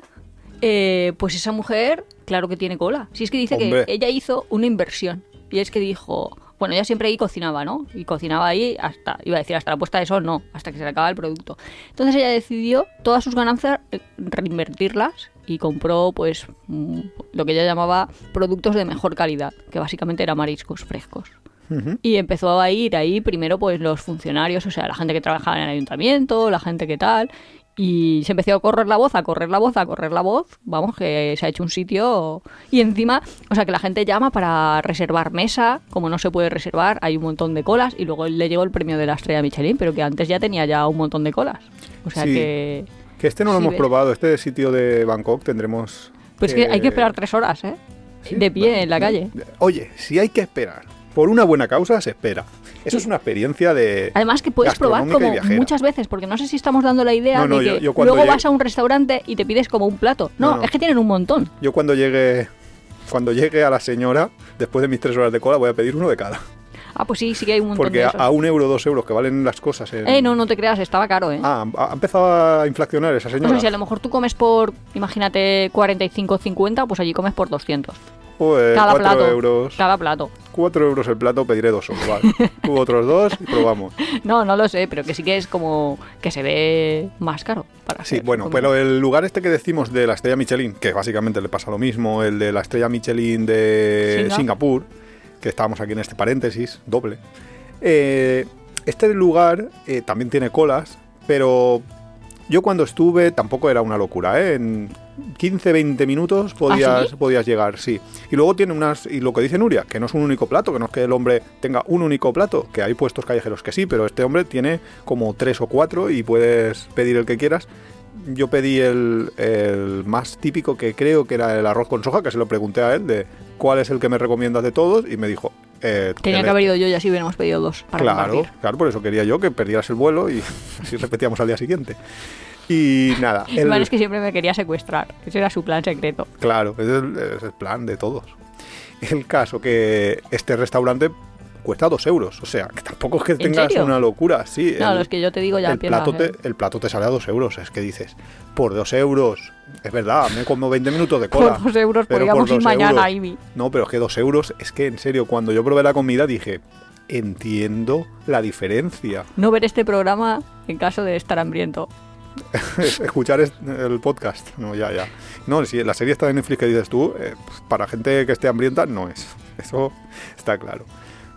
S1: Eh, pues esa mujer, claro que tiene cola. Si es que dice
S2: Hombre.
S1: que ella hizo una inversión. Y es que dijo, bueno, ella siempre ahí cocinaba, ¿no? Y cocinaba ahí hasta, iba a decir, hasta la puesta de sol, no, hasta que se le acaba el producto. Entonces ella decidió todas sus ganancias eh, reinvertirlas y compró, pues, mm, lo que ella llamaba productos de mejor calidad, que básicamente eran mariscos frescos. Y empezó a ir ahí primero pues los funcionarios, o sea, la gente que trabajaba en el ayuntamiento, la gente que tal. Y se empezó a correr la voz, a correr la voz, a correr la voz. Vamos, que se ha hecho un sitio. Y encima, o sea, que la gente llama para reservar mesa. Como no se puede reservar, hay un montón de colas. Y luego le llegó el premio de la estrella Michelin, pero que antes ya tenía ya un montón de colas. O sea
S2: Sí.
S1: que.
S2: Que este no lo
S1: Sí,
S2: hemos
S1: ves.
S2: probado, este sitio de Bangkok tendremos...
S1: Pues que hay que esperar tres horas, ¿eh?
S2: Sí,
S1: de pie en la calle.
S2: Oye, si hay que esperar por una buena causa, se espera. Eso es una experiencia de...
S1: Además que puedes probar como muchas veces, porque no sé si estamos dando la idea
S2: No, no,
S1: de que
S2: yo
S1: luego
S2: llegue-
S1: vas a un restaurante y te pides como un plato. No,
S2: No, no.
S1: es que tienen un montón.
S2: Yo cuando llegue... Cuando llegue a la señora, después de mis tres horas de cola, voy a pedir uno de cada.
S1: Ah, pues sí, sí que hay un montón
S2: Porque
S1: de
S2: a,
S1: esos.
S2: a un euro, dos euros que valen las cosas en...
S1: Eh, no, no te creas, estaba caro, ¿eh?
S2: Ah, ha empezado a inflacionar esa señora.
S1: sea, si a lo mejor tú comes por, imagínate, 45 50, pues allí comes por 200.
S2: Pues
S1: cada
S2: cuatro
S1: plato.
S2: euros.
S1: Cada plato.
S2: Cuatro euros el plato, pediré dos solo. Vale. Tú otros dos y probamos.
S1: No, no lo sé, pero que sí que es como que se ve más caro. Para
S2: Sí, bueno,
S1: comida.
S2: pero el lugar este que decimos de la estrella Michelin, que básicamente le pasa lo mismo, el de la estrella Michelin de
S1: Singa.
S2: Singapur, que estábamos aquí en este paréntesis, doble. eh, este lugar eh, también tiene colas, pero yo cuando estuve tampoco era una locura, ¿eh? En 15, 20 minutos podías,
S1: ¿Ah, sí?
S2: podías llegar, sí. Y luego tiene unas, y lo que dice Nuria, que no es un único plato, que no es que el hombre tenga un único plato, que hay puestos callejeros que sí, pero este hombre tiene como tres o cuatro y puedes pedir el que quieras. Yo pedí el, el más típico que creo que era el arroz con soja, que se lo pregunté a él de cuál es el que me recomiendas de todos y me dijo... eh,
S1: Tenía que haber ido yo y así hubiéramos pedido dos para
S2: Claro,
S1: compartir.
S2: claro, por eso quería yo que perdieras el vuelo y así repetíamos al día siguiente. Y nada, el,
S1: Igual es que siempre me quería secuestrar. Ese era su plan secreto.
S2: claro, ese es el, es el plan de todos. El caso que este restaurante cuesta dos euros, o sea, que tampoco es que tengas una locura, sí.
S1: No,
S2: el-
S1: los que yo te digo ya
S2: el plato, te, el plato te sale a dos euros, es que dices, por dos euros, es verdad, me como 20 minutos de cola.
S1: Por dos euros
S2: pero
S1: podríamos
S2: por
S1: ir mañana. Ivy.
S2: No, pero es que dos euros, es que en serio, cuando yo probé la comida dije, entiendo la diferencia.
S1: No ver este programa en caso de estar hambriento.
S2: escuchar es- el podcast. No, ya, ya. No, si la serie está en Netflix que dices tú, eh, pues, para gente que esté hambrienta no es. Eso está claro.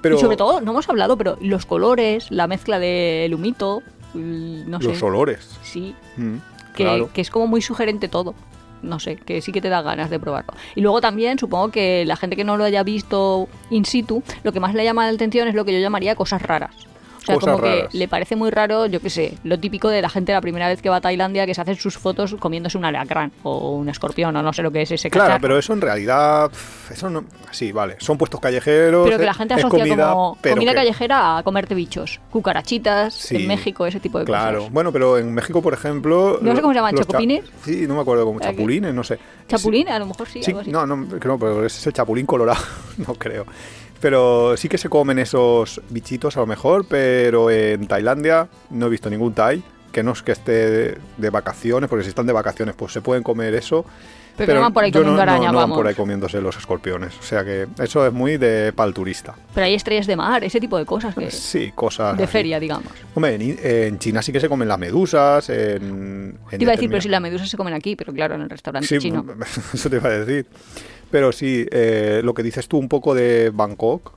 S2: Pero
S1: Y sobre todo, no hemos hablado, pero los colores, la mezcla del humito, l- no
S2: los
S1: sé.
S2: olores.
S1: Sí,
S2: Mm,
S1: que,
S2: claro.
S1: que es como muy sugerente todo. No sé, que sí que te da ganas de probarlo. Y luego también supongo que la gente que no lo haya visto in situ, lo que más le llama la atención es lo que yo llamaría cosas raras. O sea,
S2: Cosas
S1: como
S2: raras.
S1: que le parece muy raro, yo qué sé, lo típico de la gente la primera vez que va a Tailandia, que se hacen sus fotos comiéndose un alacrán o un escorpión o no sé lo que es ese
S2: Claro,
S1: cacharro.
S2: pero eso en realidad, eso no, sí, vale, son puestos callejeros.
S1: Pero que la
S2: eh,
S1: gente asocia
S2: comida,
S1: como comida
S2: que-
S1: callejera a comerte bichos. Cucarachitas,
S2: Sí,
S1: en México, ese tipo de
S2: Claro,
S1: cosas.
S2: bueno, pero en México, por ejemplo.
S1: No sé cómo se llaman,
S2: los cha-
S1: ¿chocopines?
S2: Sí, no me acuerdo cómo,
S1: Aquí.
S2: chapulines, no sé.
S1: Chapulín, a lo mejor sí,
S2: Sí,
S1: algo así.
S2: no, no, no, pero ese es el chapulín colorado, no creo. Pero sí que se comen esos bichitos a lo mejor, pero en Tailandia no he visto ningún Thai que no es que esté de, de vacaciones, porque si están de vacaciones pues se pueden comer eso.
S1: Pero, no van por ahí comiendo
S2: no,
S1: araña,
S2: no, no van
S1: vamos.
S2: por ahí comiéndose los escorpiones. O sea que eso es muy de pal turista.
S1: Pero hay estrellas de mar, ese tipo de cosas que
S2: Sí, cosas.
S1: de
S2: así.
S1: feria, digamos.
S2: Hombre, en, en China sí que se comen las medusas. En, en
S1: Te iba a decir, pero si las medusas se comen aquí, pero claro, en el restaurante
S2: Sí,
S1: chino.
S2: eso te iba a decir. Pero sí, eh, lo que dices tú un poco de Bangkok,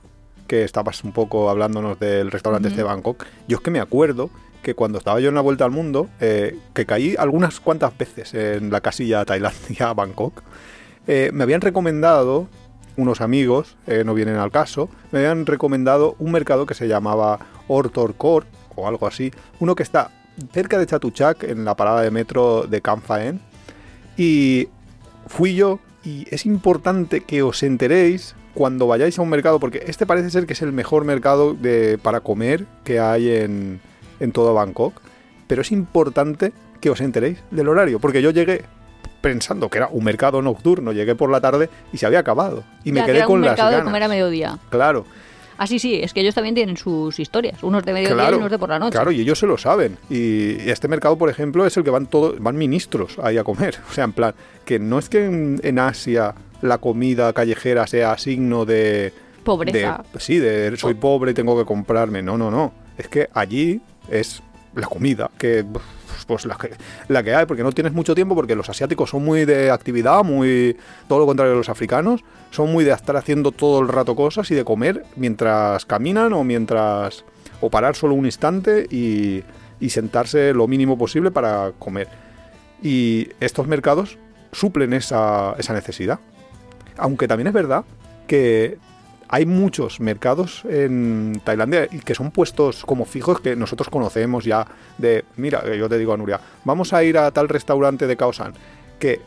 S2: que estabas un poco hablándonos del restaurante este de Bangkok, yo es que me acuerdo que cuando estaba yo en la vuelta al mundo, eh, que caí algunas cuantas veces en la casilla Tailandia, Bangkok, eh, me habían recomendado unos amigos, eh, no vienen al caso, me habían recomendado un mercado que se llamaba Ortorkor o algo así, uno que está cerca de Chatuchak en la parada de metro de Kamphaen y fui yo y es importante que os enteréis cuando vayáis a un mercado, porque este parece ser que es el mejor mercado de, para comer que hay en, en todo Bangkok, pero es importante que os enteréis del horario, porque yo llegué pensando que era un mercado nocturno, llegué por la tarde y se había acabado. Y me
S1: que
S2: quedé
S1: era
S2: con
S1: un
S2: las
S1: mercado de comer a mediodía.
S2: Claro,
S1: Ah, sí, es que ellos también tienen sus historias. Unos de mediodía
S2: claro,
S1: y unos de por la noche.
S2: claro, y ellos se lo saben. Y, este mercado, por ejemplo, es el que van todos, van ministros ahí a comer. O sea, en plan, que no es que en, en Asia la comida callejera sea signo de,
S1: Pobreza.
S2: de- sí, de soy pobre y tengo que comprarme. No, no, no. Es que allí es la comida, que pues la que, la que hay, porque no tienes mucho tiempo, porque los asiáticos son muy de actividad, muy todo lo contrario de los africanos, son muy de estar haciendo todo el rato cosas y de comer mientras caminan o mientras o parar solo un instante y, y sentarse lo mínimo posible para comer. Y estos mercados suplen esa, esa necesidad. Aunque también es verdad que hay muchos mercados en Tailandia que son puestos como fijos que nosotros conocemos ya de, mira, yo te digo a Nuria, vamos a ir a tal restaurante de Kaosan, que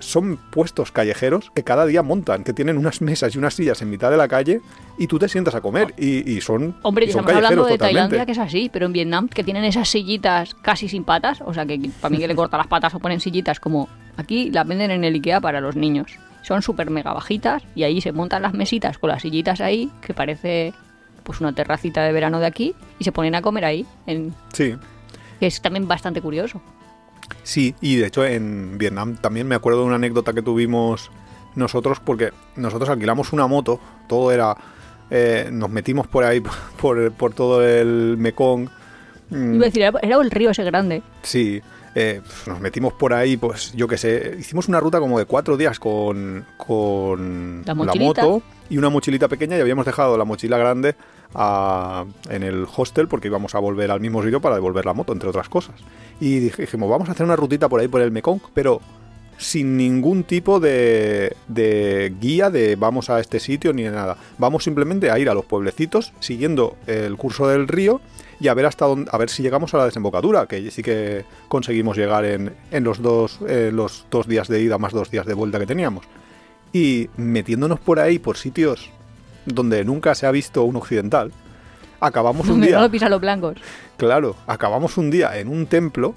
S2: son puestos callejeros que cada día montan, que tienen unas mesas y unas sillas en mitad de la calle y tú te sientas a comer y, y son
S1: Hombre,
S2: y son
S1: estamos hablando de
S2: totalmente.
S1: Tailandia que es así, pero en Vietnam que tienen esas sillitas casi sin patas, o sea que para mí que le corta las patas o ponen sillitas como aquí las venden en el Ikea para los niños. Son súper mega bajitas y ahí se montan las mesitas con las sillitas ahí, que parece pues una terracita de verano de aquí, y se ponen a comer ahí, en,
S2: Sí,
S1: que es también bastante curioso.
S2: Sí, y de hecho en Vietnam también me acuerdo de una anécdota que tuvimos nosotros porque nosotros alquilamos una moto, todo era... eh, nos metimos por ahí, por, por todo el Mekong. mm,
S1: Iba a decir, era era el río ese grande.
S2: Sí, eh, pues nos metimos por ahí, pues yo qué sé, hicimos una ruta como de cuatro días con, con
S1: La mochilita.
S2: moto y una mochilita pequeña y habíamos dejado la mochila grande a- en el hostel porque íbamos a volver al mismo sitio para devolver la moto, entre otras cosas. Y dijimos, vamos a hacer una rutita por ahí por el Mekong, pero sin ningún tipo de, de guía de vamos a este sitio ni de nada. Vamos simplemente a ir a los pueblecitos siguiendo el curso del río y a ver hasta dónde, a ver si llegamos a la desembocadura, que sí que conseguimos llegar en, en los dos eh, los dos días de ida más dos días de vuelta que teníamos. Y metiéndonos por ahí por sitios donde nunca se ha visto un occidental, acabamos un
S1: no
S2: día,
S1: lo pisan los blancos.
S2: claro, acabamos un día en un templo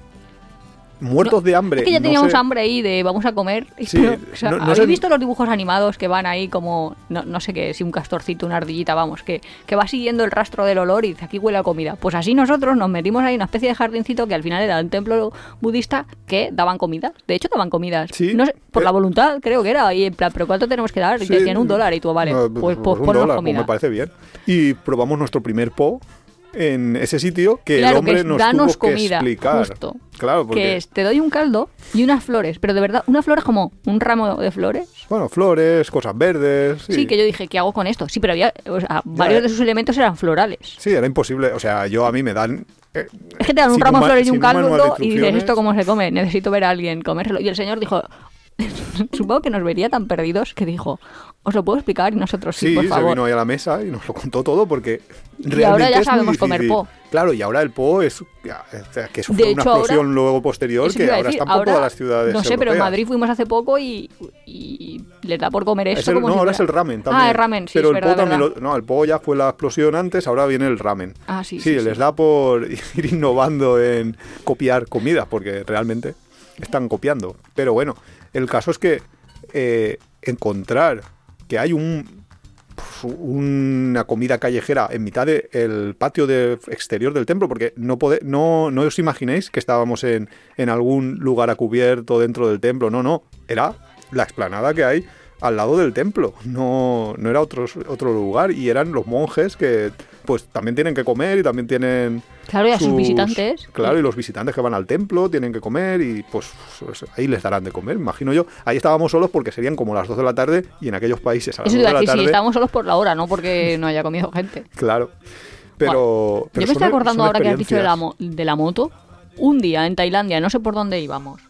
S2: muertos de hambre.
S1: Es que ya
S2: no
S1: teníamos
S2: sé-
S1: hambre ahí de vamos a comer.
S2: Sí,
S1: pero, o sea,
S2: no- no
S1: ¿Habéis
S2: sé-
S1: visto los dibujos animados que van ahí como, no, no sé qué, si un castorcito, una ardillita, vamos, que, que va siguiendo el rastro del olor y dice aquí huele a comida? Pues así nosotros nos metimos ahí en una especie de jardincito que al final era un templo budista que daban comidas. De hecho, daban comidas.
S2: Sí,
S1: sé, por
S2: eh,
S1: la voluntad, creo que era. Y en plan, ¿pero cuánto tenemos que dar? Y
S2: Sí,
S1: decían un dólar y tú, vale,
S2: no,
S1: pues, pues
S2: un
S1: ponnos
S2: dólar, pues
S1: comida.
S2: me parece bien. Y probamos nuestro primer po en ese sitio que
S1: Claro,
S2: el hombre
S1: que es
S2: nos
S1: danos
S2: tuvo
S1: comida,
S2: que explicar.
S1: justo.
S2: Claro, porque
S1: Que es, te doy un caldo y unas flores, pero de verdad, unas flores como un ramo de flores.
S2: bueno, flores, cosas verdes, sí.
S1: Sí. que yo dije, ¿qué hago con esto? Sí, pero había, o sea, varios
S2: eh.
S1: de sus elementos eran florales.
S2: Sí, era imposible, o sea, yo a mí me dan eh,
S1: Es que te dan un ramo de flores y un caldo y dices. ¿esto cómo se come? Necesito ver a alguien comérselo. Y el señor dijo, supongo que nos vería tan perdidos que dijo, os lo puedo explicar y nosotros sí,
S2: Sí,
S1: por
S2: se
S1: favor.
S2: vino ahí a la mesa y nos lo contó todo porque realmente
S1: ahora ya
S2: es
S1: sabemos comer po.
S2: Claro, y ahora el po es que eso
S1: De
S2: fue una
S1: hecho, ahora-
S2: explosión luego posterior
S1: Eso te
S2: que ahora
S1: decir,
S2: están por todas las ciudades
S1: No sé, pero en
S2: europeas.
S1: Madrid fuimos hace poco y, y les da por comer
S2: Es
S1: esto
S2: el-
S1: como
S2: no,
S1: si
S2: ahora es
S1: fuera-
S2: el ramen también.
S1: Ah, el ramen, sí,
S2: Pero
S1: es
S2: el
S1: verdad,
S2: po también
S1: verdad.
S2: lo- no, el po ya fue la explosión antes, ahora viene el ramen.
S1: Ah, sí, sí,
S2: les
S1: sí.
S2: da por ir innovando en copiar comidas, porque realmente están copiando. Pero bueno, el caso es que eh, encontrar que hay un una comida callejera en mitad del patio de exterior del templo, porque no, no, no os imaginéis que estábamos en, en algún lugar a cubierto dentro del templo, no, no, era la explanada que hay al lado del templo, no, no era otro, otro lugar y eran los monjes que pues también tienen que comer y también tienen...
S1: Claro, y a sus visitantes.
S2: Claro, y los visitantes que van al templo tienen que comer y pues, pues, ahí les darán de comer, imagino yo. Ahí estábamos solos porque serían como las 2 de la tarde y en aquellos países a las
S1: Eso
S2: 2
S1: iba
S2: de la tarde...
S1: sí, estábamos solos por la hora, no porque no haya comido gente.
S2: Claro. Pero, pero
S1: Yo me estoy acordando ahora que has dicho de la, de la moto. Un día en Tailandia, no sé por dónde íbamos.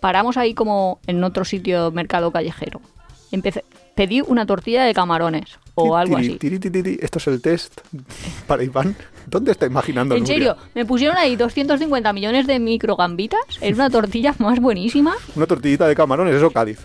S1: Paramos ahí como en otro sitio, mercado callejero. Empecé, pedí una tortilla de camarones o algo así.
S2: Esto es el test para Iván. ¿Dónde está imaginando
S1: En
S2: Nuria?
S1: serio, me pusieron ahí 250 millones de microgambitas en una tortilla más buenísima.
S2: Una tortillita de camarones, eso Cádiz.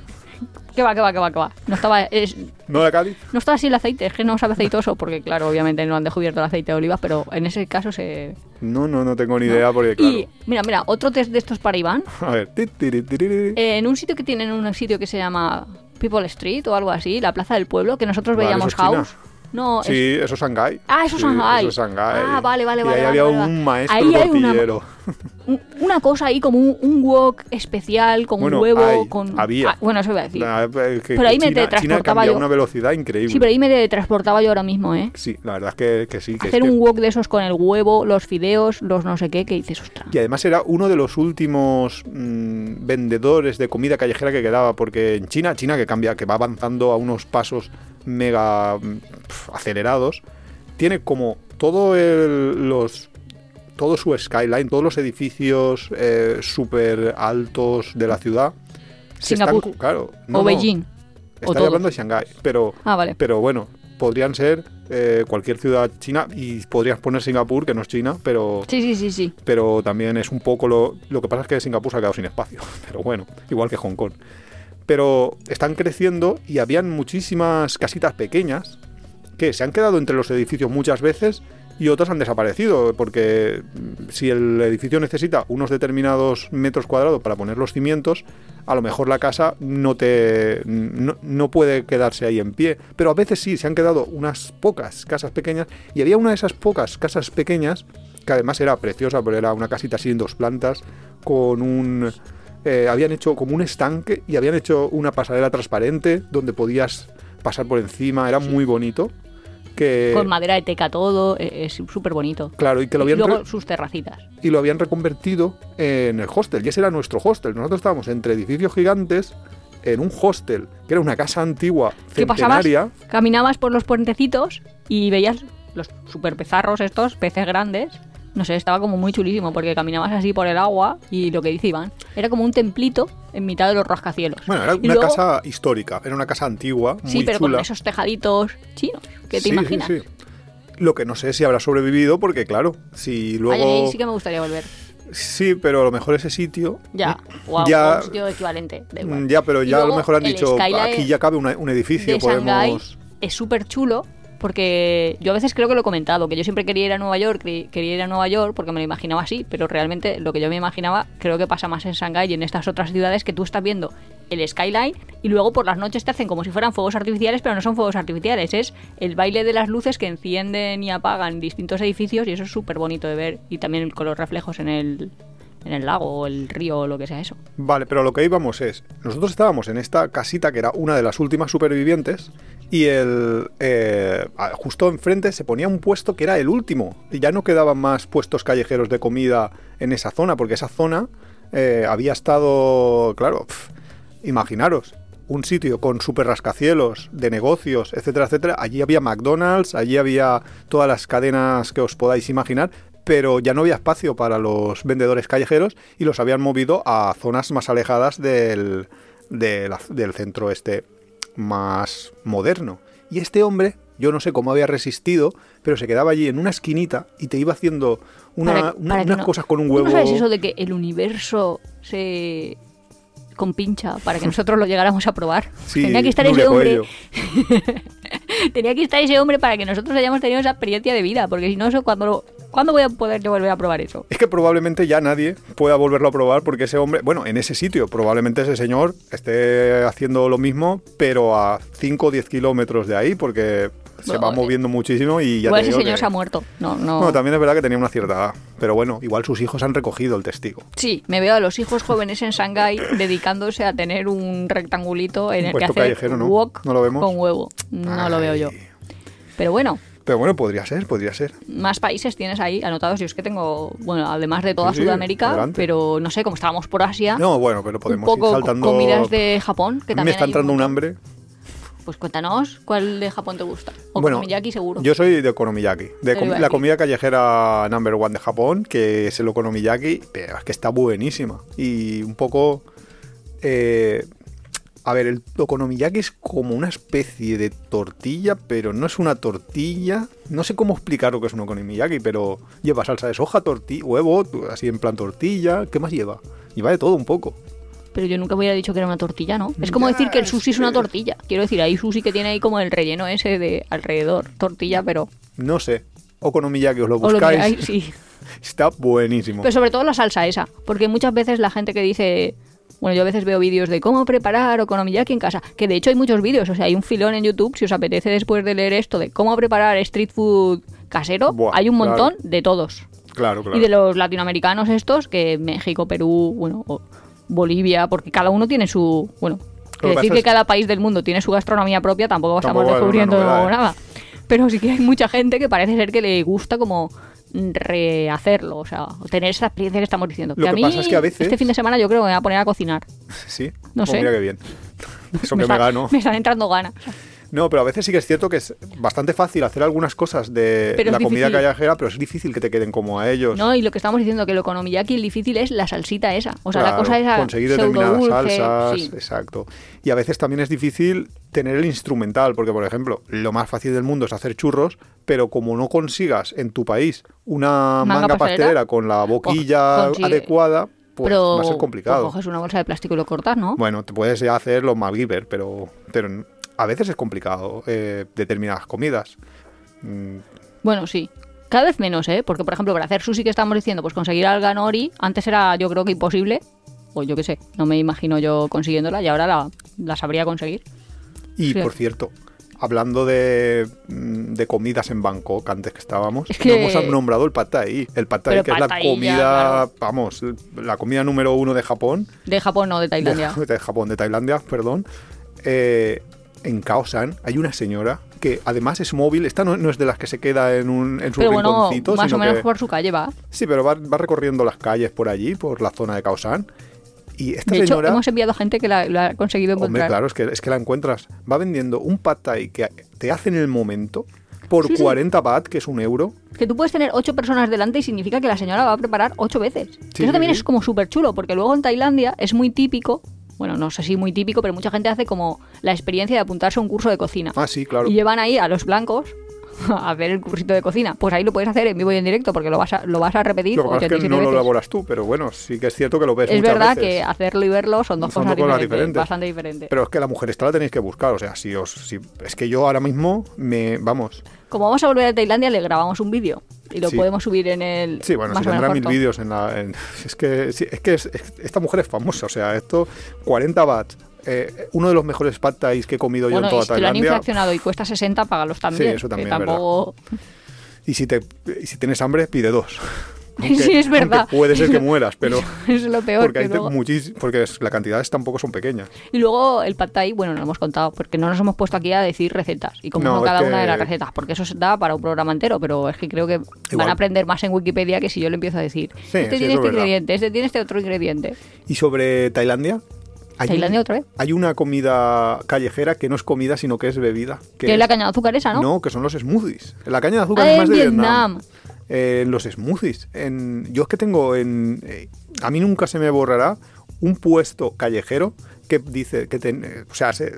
S1: Que va, que va, que va, que va. No estaba, es-
S2: ¿No era Cádiz?
S1: no estaba así el aceite, es que no sabe aceitoso, porque claro, obviamente no han descubierto el aceite de olivas, pero en ese caso se...
S2: No, no, no tengo ni idea porque claro.
S1: Y mira, mira, otro test de estos para Iván.
S2: A ver.
S1: en un sitio que tienen un sitio que se llama People Street o algo así, la plaza del pueblo, que nosotros
S2: Vale,
S1: veíamos
S2: eso es China.
S1: House. No, es-
S2: Sí, eso es Shanghái.
S1: Ah, eso es
S2: Sí,
S1: Shanghái.
S2: Eso es Shanghái.
S1: Ah, vale, vale,
S2: y
S1: vale,
S2: ahí
S1: vale,
S2: había
S1: vale,
S2: un maestro
S1: Ahí hay una-
S2: tortillero.
S1: un- una cosa ahí como un, un wok especial con
S2: Bueno,
S1: huevo,
S2: hay,
S1: con...
S2: había.
S1: Ah, bueno, eso iba a decir.
S2: La- eh, que-
S1: Pero ahí me
S2: China, China
S1: teletransportaba
S2: cambia a
S1: yo.
S2: una velocidad increíble.
S1: Sí, pero ahí me transportaba yo ahora mismo, ¿eh?
S2: Sí, la verdad es que, que sí. Que
S1: Hacer un wok de esos con el huevo, los fideos, los no sé qué, que dices, ostras.
S2: Y además era uno de los últimos mm, vendedores de comida callejera que quedaba, porque en China, China que cambia, que va avanzando a unos pasos mega mm, acelerados, tiene como todo el, los todo su skyline, todos los edificios eh, súper altos de la ciudad. están
S1: Singapur.
S2: cu- claro. no,
S1: o
S2: no,
S1: Beijing.
S2: Estoy
S1: todos.
S2: hablando de Shanghái, pero,
S1: Ah, vale.
S2: pero bueno, podrían ser eh, cualquier ciudad china y podrías poner Singapur, que no es China, pero,
S1: Sí, sí, sí, sí.
S2: pero también es un poco lo... Lo que pasa es que Singapur se ha quedado sin espacio, pero bueno, igual que Hong Kong. Pero están creciendo y habían muchísimas casitas pequeñas que se han quedado entre los edificios muchas veces y otras han desaparecido, porque si el edificio necesita unos determinados metros cuadrados para poner los cimientos, a lo mejor la casa no te no, no puede quedarse ahí en pie. Pero a veces sí, se han quedado unas pocas casas pequeñas y había una de esas pocas casas pequeñas que además era preciosa, pero era una casita así en dos plantas con un eh, habían hecho como un estanque y habían hecho una pasarela transparente donde podías pasar por encima, era muy bonito. Que,
S1: Con madera de teca todo, e- es súper bonito.
S2: claro, y que lo
S1: Y
S2: habían
S1: luego sus terracitas.
S2: y lo habían reconvertido en el hostel. Y ese era nuestro hostel. Nosotros estábamos entre edificios gigantes en un hostel, que era una casa antigua,
S1: ¿Qué pasabas?
S2: centenaria.
S1: Caminabas por los puentecitos y veías los super pezarros estos, peces grandes. No sé, estaba como muy chulísimo porque caminabas así por el agua y lo que dice Iván, era como un templito en mitad de los rascacielos.
S2: Bueno, era
S1: Y
S2: una
S1: luego-
S2: casa histórica, era una casa antigua, muy
S1: Sí, pero
S2: chula.
S1: con esos tejaditos chinos, ¿qué te
S2: Sí, sí,
S1: imaginas?
S2: sí. Lo que no sé si habrá sobrevivido, porque claro, si luego...
S1: Ay, ahí sí que me gustaría volver.
S2: Sí, pero a lo mejor ese sitio...
S1: Ya, a
S2: Ya-
S1: un sitio equivalente. da igual.
S2: Ya, pero ya a lo mejor han dicho, aquí ya cabe una- un edificio,
S1: de Shanghái
S2: podemos...
S1: es súper chulo porque yo a veces creo que lo he comentado, que yo siempre quería ir a Nueva York, quería ir a Nueva York porque me lo imaginaba así, pero realmente lo que yo me imaginaba creo que pasa más en Shanghái y en estas otras ciudades que tú estás viendo el skyline y luego por las noches te hacen como si fueran fuegos artificiales, pero no son fuegos artificiales, es el baile de las luces que encienden y apagan distintos edificios y eso es súper bonito de ver y también con los reflejos en el, en el lago o el río o lo que sea eso.
S2: Vale, pero lo que íbamos es, nosotros estábamos en esta casita que era una de las últimas supervivientes y el eh, justo enfrente se ponía un puesto que era el último y ya no quedaban más puestos callejeros de comida en esa zona porque esa zona eh, había estado, claro, imaginaros. Un sitio con super rascacielos de negocios, etcétera, etcétera. Allí había McDonald's, allí había todas las cadenas que os podáis imaginar, pero ya no había espacio para los vendedores callejeros y los habían movido a zonas más alejadas del, del centro este más moderno. Y este hombre, yo no sé cómo había resistido, pero se quedaba allí en una esquinita y te iba haciendo una-
S1: Para-
S2: una-
S1: para que
S2: unas
S1: no-
S2: cosas con un
S1: ¿Tú
S2: huevo.
S1: ¿No sabes eso de que el universo se compincha para que nosotros lo llegáramos a probar?
S2: Sí,
S1: Tenía que estar ese hombre. Tenía que estar ese hombre para que nosotros hayamos tenido esa experiencia de vida, porque si no, eso cuando lo- ¿cuándo voy a poder yo volver a probar eso?
S2: Es que probablemente ya nadie pueda volverlo a probar porque ese hombre, bueno, en ese sitio, probablemente ese señor esté haciendo lo mismo, pero a 5 o 10 kilómetros de ahí porque se va moviendo muchísimo y ya
S1: Igual
S2: te
S1: ese señor
S2: que-
S1: se ha muerto. No, no.
S2: Bueno, también es verdad que tenía una cierta edad, pero bueno, igual sus hijos han recogido el testigo.
S1: Sí, me veo a los hijos jóvenes en Shanghái dedicándose a tener un rectangulito en el que hacer
S2: ¿no?
S1: wok
S2: ¿No lo vemos?
S1: con huevo. No lo veo yo. Pero bueno,
S2: Pero bueno, podría ser, podría ser.
S1: más países tienes ahí anotados. Yo es que tengo, bueno, además de toda
S2: Sí, sí,
S1: Sudamérica,
S2: adelante.
S1: pero no sé, como estábamos por Asia,
S2: No, bueno, pero
S1: un
S2: podemos
S1: poco
S2: ir saltando.
S1: comidas de Japón, que también
S2: me está entrando un hambre.
S1: Pues cuéntanos, ¿cuál de Japón te gusta? O
S2: Bueno,
S1: Okonomiyaki seguro.
S2: Yo soy de Okonomiyaki, de com- la comida callejera number one de Japón, que es el Okonomiyaki, pero es que está buenísima. Y un poco... eh, a ver, el Okonomiyaki es como una especie de tortilla, pero no es una tortilla. No sé cómo explicar lo que es un Okonomiyaki, pero lleva salsa de soja, tortilla, huevo, así en plan tortilla. ¿Qué más lleva? Lleva de todo un poco.
S1: Pero yo nunca hubiera dicho que era una tortilla, ¿no? Es como
S2: Ya,
S1: decir que el sushi es una tortilla. Quiero decir, hay sushi que tiene ahí como el relleno ese de alrededor. Tortilla, pero...
S2: No sé. Okonomiyaki, os lo
S1: o lo
S2: buscáis.
S1: hay, sí.
S2: Está buenísimo.
S1: Pero sobre todo la salsa esa. Porque muchas veces la gente que dice... Bueno, yo a veces veo vídeos de cómo preparar okonomiyaki en casa. Que de hecho hay muchos vídeos. O sea, hay un filón en YouTube. Si os apetece después de leer esto de cómo preparar street food casero,
S2: Buah,
S1: hay un
S2: claro.
S1: montón de todos.
S2: Claro, claro.
S1: Y de los latinoamericanos estos, que México, Perú, bueno, o Bolivia, porque cada uno tiene su... Bueno, que decir que cada país del mundo tiene su gastronomía propia, tampoco estamos
S2: Tampoco
S1: descubriendo
S2: novedad, ¿eh?
S1: nada. Pero sí que hay mucha gente que parece ser que le gusta como rehacerlo, o sea, tener esa experiencia que estamos diciendo.
S2: Lo
S1: a
S2: que
S1: mí,
S2: pasa es que a veces-
S1: este fin de semana yo creo que me voy a poner a cocinar.
S2: Sí.
S1: No
S2: Pues
S1: sé.
S2: Mira qué bien. Eso que
S1: está-
S2: me gano.
S1: me están entrando ganas.
S2: No, pero a veces sí que es cierto que es bastante fácil hacer algunas cosas de
S1: Pero
S2: la comida
S1: difícil.
S2: callejera, pero es difícil que te queden como a ellos.
S1: No, y lo que estamos diciendo, que lo economiyaki el difícil es la salsita esa. O sea, la cosa esa
S2: conseguir determinadas salsas,
S1: sí.
S2: exacto. Y a veces también es difícil tener el instrumental, porque por ejemplo, lo más fácil del mundo es hacer churros, pero como no consigas en tu país una
S1: Manga
S2: manga,
S1: pastelera,
S2: con la boquilla
S1: consigue-
S2: adecuada, pues
S1: Pero
S2: va a ser
S1: pues
S2: complicado.
S1: coges una bolsa de plástico y lo cortas, ¿no?
S2: Bueno, te puedes ya hacer los MacGyver, pero, pero a veces es complicado eh, determinadas comidas. Mm,
S1: Bueno, sí. Cada vez menos, ¿eh? Porque, por ejemplo, para hacer sushi que estamos diciendo, pues conseguir alga nori, antes era yo creo que imposible, o yo qué sé, no me imagino yo consiguiéndola y ahora la, la sabría conseguir.
S2: Y
S1: Sí.
S2: por cierto, hablando de, mm, de comidas en Bangkok, antes que estábamos,
S1: Es que-
S2: no hemos nombrado el pad thai. El pad thai, que es la
S1: ya,
S2: comida,
S1: claro.
S2: vamos, la comida número uno de Japón.
S1: De Japón, no, de Tailandia.
S2: De, de Japón, de Tailandia, perdón. Eh, en Kaosan hay una señora que además es móvil. Esta no, no es de las que se queda en, un, en su
S1: Pero bueno, más o
S2: sino
S1: menos
S2: que-
S1: por su calle va.
S2: Sí, pero va, va recorriendo las calles por allí, por la zona de Kaosan. Y esta
S1: De hecho,
S2: señora...
S1: hemos enviado gente que la, la ha conseguido
S2: Hombre,
S1: encontrar.
S2: claro, es que, es que la encuentras. Va vendiendo un pad thai que te hace en el momento por
S1: Sí, sí.
S2: 40 baht, que es un euro.
S1: Que tú puedes tener ocho personas delante y significa que la señora va a preparar ocho veces.
S2: Sí,
S1: Eso también
S2: sí,
S1: es como súper chulo, porque luego en Tailandia es muy típico, bueno, no sé si muy típico, pero mucha gente hace como la experiencia de apuntarse a un curso de cocina.
S2: Ah, sí, claro.
S1: Y llevan ahí a los blancos a ver el cursito de cocina. Pues ahí lo puedes hacer en vivo y en directo, porque lo vas a, lo vas a repetir
S2: Lo que pasa es que
S1: 87
S2: no lo elaboras tú, pero bueno, sí que es cierto que lo ves
S1: Es
S2: muchas
S1: verdad
S2: veces.
S1: que hacerlo y verlo son dos
S2: Son
S1: cosas
S2: dos cosas
S1: diferentes,
S2: diferentes.
S1: bastante diferentes.
S2: Pero es que la mujer esta la tenéis que buscar, o sea, si os... Si, es que yo ahora mismo me... Vamos...
S1: Como vamos a volver a Tailandia, le grabamos un vídeo y lo
S2: Sí.
S1: podemos subir en el.
S2: Sí, bueno,
S1: más
S2: si tendrá mil vídeos en la... en- es que, sí, es que es- es- esta mujer es famosa, o sea, esto... 40 baht. eh, uno de los mejores pad thais que he comido yo
S1: Bueno,
S2: en
S1: y
S2: toda
S1: si te lo han
S2: Tailandia.
S1: infraccionado y cuesta 60, págalos también.
S2: eso también
S1: que
S2: es verdad.
S1: tampoco...
S2: Y si, te, y si tienes hambre, pide dos.
S1: Sí, es verdad.
S2: puede ser que mueras, pero...
S1: es lo peor.
S2: porque,
S1: que luego-
S2: muchis- porque las cantidades tampoco son pequeñas.
S1: Y luego el pad thai, bueno, no lo hemos contado, porque no nos hemos puesto aquí a decir recetas y cómo
S2: No,
S1: cada una de las recetas, porque eso se da para un programa entero, pero es que creo que van a aprender más en Wikipedia que si yo le empiezo a decir,
S2: Sí,
S1: este
S2: sí,
S1: tiene este
S2: verdad.
S1: ingrediente, este tiene este otro ingrediente.
S2: Y sobre Tailandia... hay
S1: ¿Tailandia
S2: un-
S1: otra vez?
S2: Hay una comida callejera que no es comida, sino que es bebida. Que
S1: Que es la caña de azúcar esa, ¿no?
S2: No, que son los smoothies. La caña de azúcar
S1: Ah,
S2: es más
S1: en
S2: de
S1: Vietnam.
S2: Vietnam. Eh, los smoothies. En, yo es que tengo en... eh, a mí nunca se me borrará un puesto callejero que dice que... eh, o sea, se-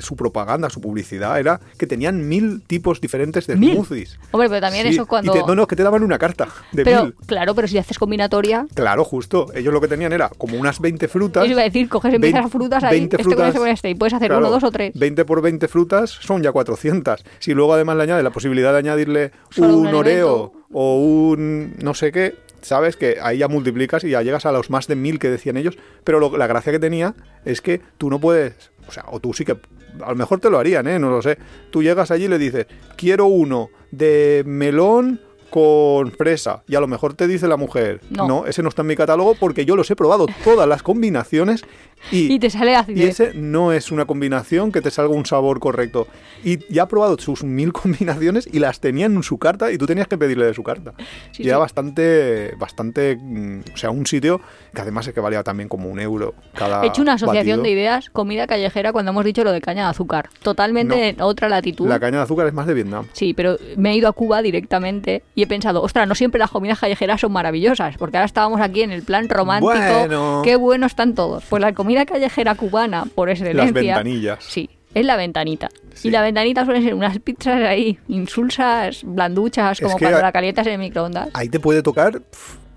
S2: su propaganda, su publicidad era que tenían mil tipos diferentes de
S1: ¿Mil?
S2: smoothies.
S1: Hombre, pero también
S2: Sí,
S1: eso cuando...
S2: y te- no, no, que te daban una carta de
S1: pero,
S2: mil.
S1: claro, pero si haces combinatoria...
S2: Claro, justo. Ellos lo que tenían era como unas 20 frutas.
S1: Yo iba a decir, coges empiezas a frutas ahí,
S2: 20
S1: este con este con este, y puedes hacer
S2: claro,
S1: uno, dos o tres.
S2: 20 por 20 frutas son ya 400. Si luego además le añades la posibilidad de añadirle
S1: Solo
S2: un
S1: un
S2: oreo o un no sé qué, sabes que ahí ya multiplicas y ya llegas a los más de mil que decían ellos. Pero lo- la gracia que tenía es que tú no puedes, o sea, o tú sí que, a lo mejor te lo harían, ¿eh? No lo sé. Tú llegas allí y le dices, quiero uno de melón con fresa. Y a lo mejor te dice la mujer,
S1: No.
S2: no, ese no está en mi catálogo porque yo los he probado todas las combinaciones y,
S1: Y te sale ácido.
S2: y ese no es una combinación que te salga un sabor correcto. Y ya ha probado sus mil combinaciones y las tenía en su carta y tú tenías que pedirle de su carta.
S1: Sí,
S2: y era
S1: sí.
S2: bastante, bastante, mm, o sea, un sitio que además es que valía también como un euro cada
S1: He hecho una asociación
S2: batido.
S1: de ideas, comida callejera, cuando hemos dicho lo de caña de azúcar. Totalmente
S2: No.
S1: en otra latitud.
S2: La caña de azúcar es más de Vietnam.
S1: Sí, pero me he ido a Cuba directamente y he pensado, ostras, no siempre las comidas callejeras son maravillosas, porque ahora estábamos aquí en el plan romántico.
S2: Bueno.
S1: Qué buenos están todos. Pues la comida callejera cubana, por excelencia.
S2: Las ventanillas.
S1: Sí, es la ventanita.
S2: Sí.
S1: Y la ventanita suelen ser unas pizzas ahí, insulsas, blanduchas,
S2: Es
S1: como
S2: que
S1: cuando la calientas en el microondas.
S2: Ahí te puede tocar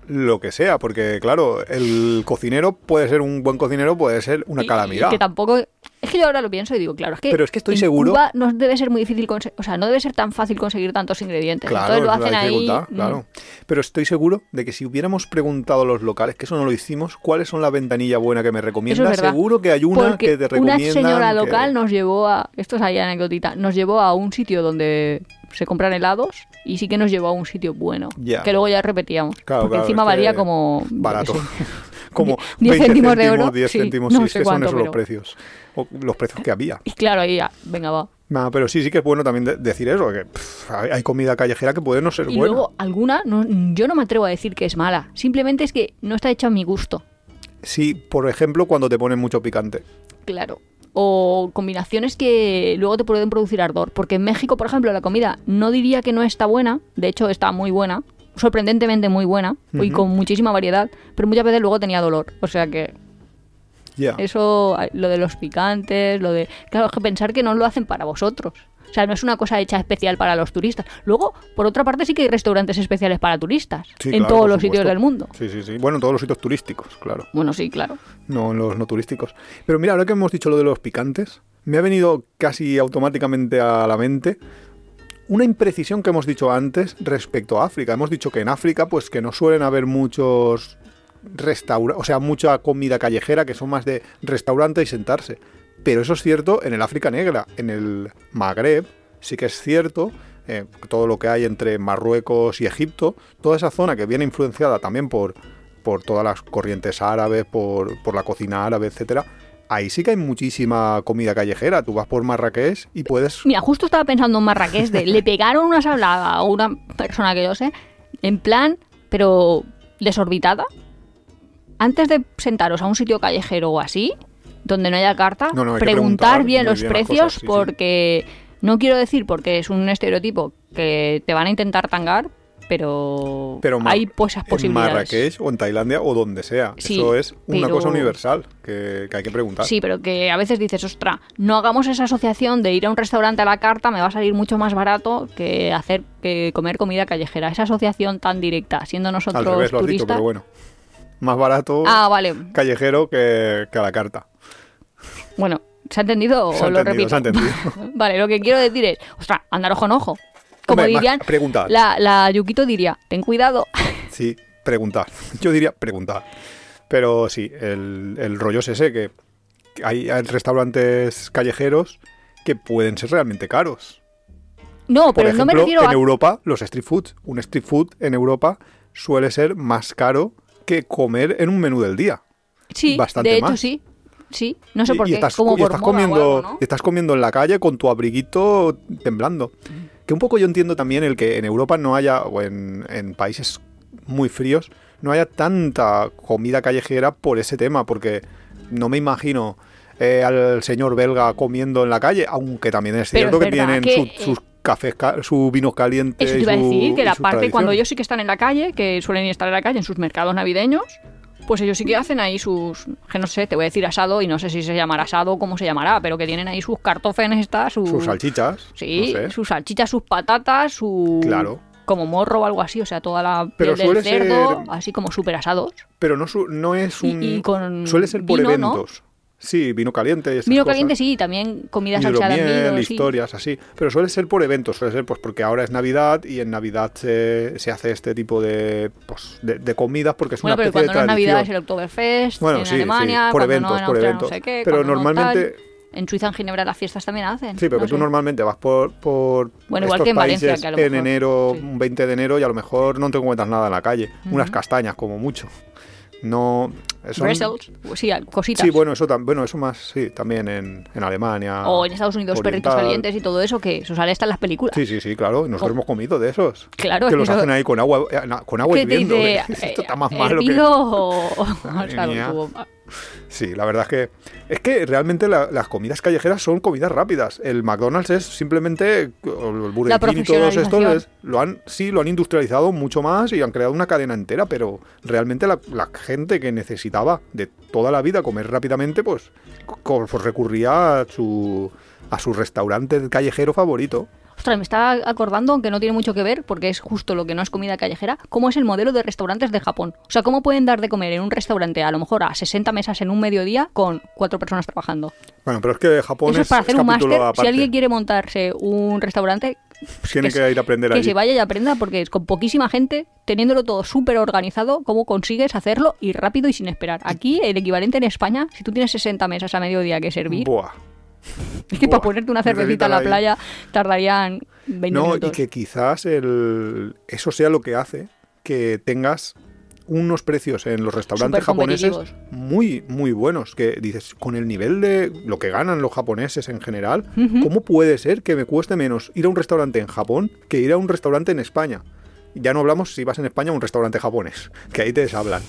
S2: lo que sea, porque claro, el cocinero puede ser un buen cocinero, puede ser una
S1: Y-
S2: calamidad.
S1: y que tampoco. Es que yo ahora lo pienso y digo, claro, es que.
S2: Pero es que estoy
S1: en
S2: seguro-
S1: Cuba no debe ser muy difícil conseguir. O sea, no debe ser tan fácil conseguir tantos ingredientes.
S2: Claro,
S1: Entonces lo hacen ahí. mm,
S2: claro. Pero estoy seguro de que si hubiéramos preguntado a los locales, que eso no lo hicimos, ¿cuáles son la ventanilla buena que me recomiendas?
S1: es.
S2: Seguro que hay una
S1: Porque
S2: que te
S1: una
S2: recomiendan.
S1: señora
S2: que-
S1: local nos llevó a. Esto es ahí anecdotita. Nos llevó a un sitio donde se compran helados y sí que nos llevó a un sitio bueno. Que luego ya repetíamos.
S2: Claro,
S1: porque
S2: claro,
S1: encima valía como.
S2: Barato. Como
S1: Die- 10
S2: 20
S1: céntimos de oro,
S2: 10
S1: sí,
S2: céntimos,
S1: no
S2: sí,
S1: sé
S2: que son
S1: cuánto,
S2: esos
S1: pero-
S2: los precios. O los precios que había.
S1: Y claro, ahí ya, venga, va.
S2: Nah, pero sí, sí que es bueno también de- decir eso, que pff, hay comida callejera que puede no ser
S1: Y
S2: buena.
S1: luego, alguna, no, yo no me atrevo a decir que es mala. Simplemente es que no está hecha a mi gusto.
S2: Sí, por ejemplo, cuando te ponen mucho picante.
S1: Claro. O combinaciones que luego te pueden producir ardor. Porque en México, por ejemplo, la comida no diría que no está buena, de hecho está muy buena, sorprendentemente muy buena y con muchísima variedad, pero muchas veces luego tenía dolor. O sea que eso, lo de los picantes, lo de... Claro, es que pensar que no lo hacen para vosotros. O sea, no es una cosa hecha especial para los turistas. Luego, por otra parte, sí que hay restaurantes especiales para turistas.
S2: Sí,
S1: en
S2: claro,
S1: todos los sitios del mundo.
S2: Sí, sí, sí. Bueno, en todos los sitios turísticos, claro.
S1: Bueno, sí, claro.
S2: No en los no turísticos. Pero mira, ahora que hemos dicho lo de los picantes, me ha venido casi automáticamente a la mente una imprecisión que hemos dicho antes respecto a África. Hemos dicho que en África, pues que no suelen haber muchos restaurantes, o sea, mucha comida callejera, que son más de restaurante y sentarse. Pero eso es cierto en el África Negra, en el Magreb, sí que es cierto. eh, todo lo que hay entre Marruecos y Egipto, toda esa zona que viene influenciada también por, por todas las corrientes árabes, por, por la cocina árabe, etcétera. Ahí sí que hay muchísima comida callejera. Tú vas por Marrakech y puedes
S1: Mira, justo estaba pensando en Marrakech de le pegaron una sablada a una persona que yo sé, en plan, pero desorbitada. Antes de sentaros a un sitio callejero o así, donde no haya carta,
S2: No, no,
S1: preguntar
S2: preguntar
S1: bien los
S2: bien
S1: precios
S2: cosas, sí, sí.
S1: porque no quiero decir porque es un estereotipo que te van a intentar tangar, pero,
S2: Pero
S1: hay pues esas
S2: en
S1: posibilidades.
S2: Marrakech o en Tailandia o donde sea.
S1: Sí,
S2: Eso es una
S1: pero-
S2: cosa universal que, que hay que preguntar.
S1: Sí, pero que a veces dices, ostra, no hagamos esa asociación de ir a un restaurante a la carta, me va a salir mucho más barato que hacer que comer comida callejera. Esa asociación tan directa, siendo nosotros
S2: Al revés lo has dicho,
S1: turistas.
S2: pero bueno. Más barato
S1: Ah, vale.
S2: callejero que, que a la carta.
S1: Bueno, ¿se ha entendido
S2: Se
S1: o lo repito?
S2: se ha entendido.
S1: vale, lo que quiero decir es, ostras, andar ojo en ojo. Como
S2: Hombre,
S1: dirían,
S2: preguntad.
S1: la, la Yukito diría, ten cuidado.
S2: Sí, preguntar. Yo diría preguntar. Pero sí, el, el rollo es ese, que que hay, hay restaurantes callejeros que pueden ser realmente caros.
S1: No,
S2: Por
S1: pero
S2: ejemplo,
S1: no me refiero
S2: en
S1: a...
S2: Europa, los street food. Un street food en Europa suele ser más caro que comer en un menú del día.
S1: Sí,
S2: bastante
S1: de hecho
S2: más.
S1: sí. Sí, no sé
S2: Y-
S1: por
S2: y
S1: qué,
S2: estás,
S1: como
S2: y
S1: por
S2: estás
S1: moda o
S2: comiendo,
S1: algo, ¿no?
S2: estás comiendo en la calle con tu abriguito temblando. Que un poco yo entiendo también el que en Europa no haya, o en, en países muy fríos, no haya tanta comida callejera por ese tema, porque no me imagino eh, al señor belga comiendo en la calle, aunque también es cierto
S1: es
S2: que tienen
S1: que,
S2: su- sus cafés, ca- sus vinos calientes.
S1: Eso te iba a decir, que la cuando ellos sí que están en la calle, que suelen estar en la calle en sus mercados navideños, pues ellos sí que hacen ahí sus, que no sé, te voy a decir asado y no sé si se llamará asado o cómo se llamará, pero que tienen ahí sus cartófenes, estas, sus,
S2: Sus salchichas.
S1: sí,
S2: no sé.
S1: sus salchichas, sus patatas, su...
S2: Claro.
S1: Como morro o algo así, o sea, toda la
S2: Pero
S1: piel del cerdo,
S2: ser-
S1: así como súper asados.
S2: Pero no, su- no es un.
S1: y con
S2: suele ser por
S1: vino, ¿no?
S2: Sí, vino caliente. y esas
S1: Vino
S2: cosas.
S1: caliente sí, también comida salseada en
S2: Hidromiel,
S1: vino, sí.
S2: historias así. Pero suele ser por eventos, suele ser pues porque ahora es Navidad y en Navidad se, se hace este tipo de, pues, de, de comidas porque es
S1: Bueno,
S2: una
S1: pero
S2: especie
S1: cuando no es
S2: de
S1: Navidad es
S2: tradición.
S1: el Oktoberfest,
S2: Bueno,
S1: en
S2: sí,
S1: Alemania,
S2: sí, por eventos,
S1: no en
S2: por eventos.
S1: no sé qué,
S2: pero
S1: no
S2: normalmente.
S1: En Suiza en Ginebra las fiestas también hacen.
S2: sí, pero que tú
S1: sé.
S2: normalmente vas por, por
S1: Bueno, igual que en Valencia, que a lo
S2: en
S1: mejor,
S2: enero,
S1: sí.
S2: un 20 de enero y a lo mejor no te encuentras nada en la calle, unas castañas como mucho. No, son-
S1: Bretzels, sí, cositas.
S2: Sí, bueno, eso, bueno, eso más, sí, también en, en Alemania.
S1: o en Estados Unidos perritos
S2: oriental.
S1: calientes y todo eso que eso sale hasta en las películas.
S2: Sí, sí, sí, claro. y Nosotros
S1: Co-
S2: hemos comido de esos.
S1: Claro,
S2: que los
S1: eso-
S2: hacen ahí con agua, eh, con agua hirviendo.
S1: dice,
S2: Esto
S1: eh,
S2: está más malo que.
S1: o- o como-
S2: Sí, la verdad es que. Es que realmente la- las comidas callejeras son comidas rápidas. El McDonald's es simplemente. El Burger King y todos estos es- lo han, sí, lo han industrializado mucho más y han creado una cadena entera, pero realmente la, la gente que necesitaba de toda la vida comer rápidamente, pues, pues recurría a su, a su restaurante callejero favorito.
S1: Ostras, me está acordando, aunque no tiene mucho que ver, porque es justo lo que no es comida callejera, cómo es el modelo de restaurantes de Japón. O sea, cómo pueden dar de comer en un restaurante a lo mejor a 60 mesas en un mediodía con cuatro personas trabajando.
S2: Bueno, pero es que Japón
S1: Eso es para hacer un máster. Si alguien quiere montarse un restaurante,
S2: Tiene
S1: que
S2: que, ir a aprender
S1: que
S2: allí.
S1: se vaya y aprenda, porque es con poquísima gente, teniéndolo todo súper organizado, cómo consigues hacerlo y rápido y sin esperar. Aquí, el equivalente en España, si tú tienes 60 mesas a mediodía que servir,
S2: Buah.
S1: es que
S2: buah,
S1: para ponerte una cervecita en la
S2: ahí.
S1: playa tardarían 20
S2: No,
S1: minutos.
S2: y que quizás el, eso sea lo que hace que tengas unos precios en los restaurantes japoneses muy, muy buenos. Que dices, con el nivel de lo que ganan los japoneses en general. ¿cómo puede ser que me cueste menos ir a un restaurante en Japón que ir a un restaurante en España? Ya no hablamos si vas en España a un restaurante japonés, que ahí te deshablan.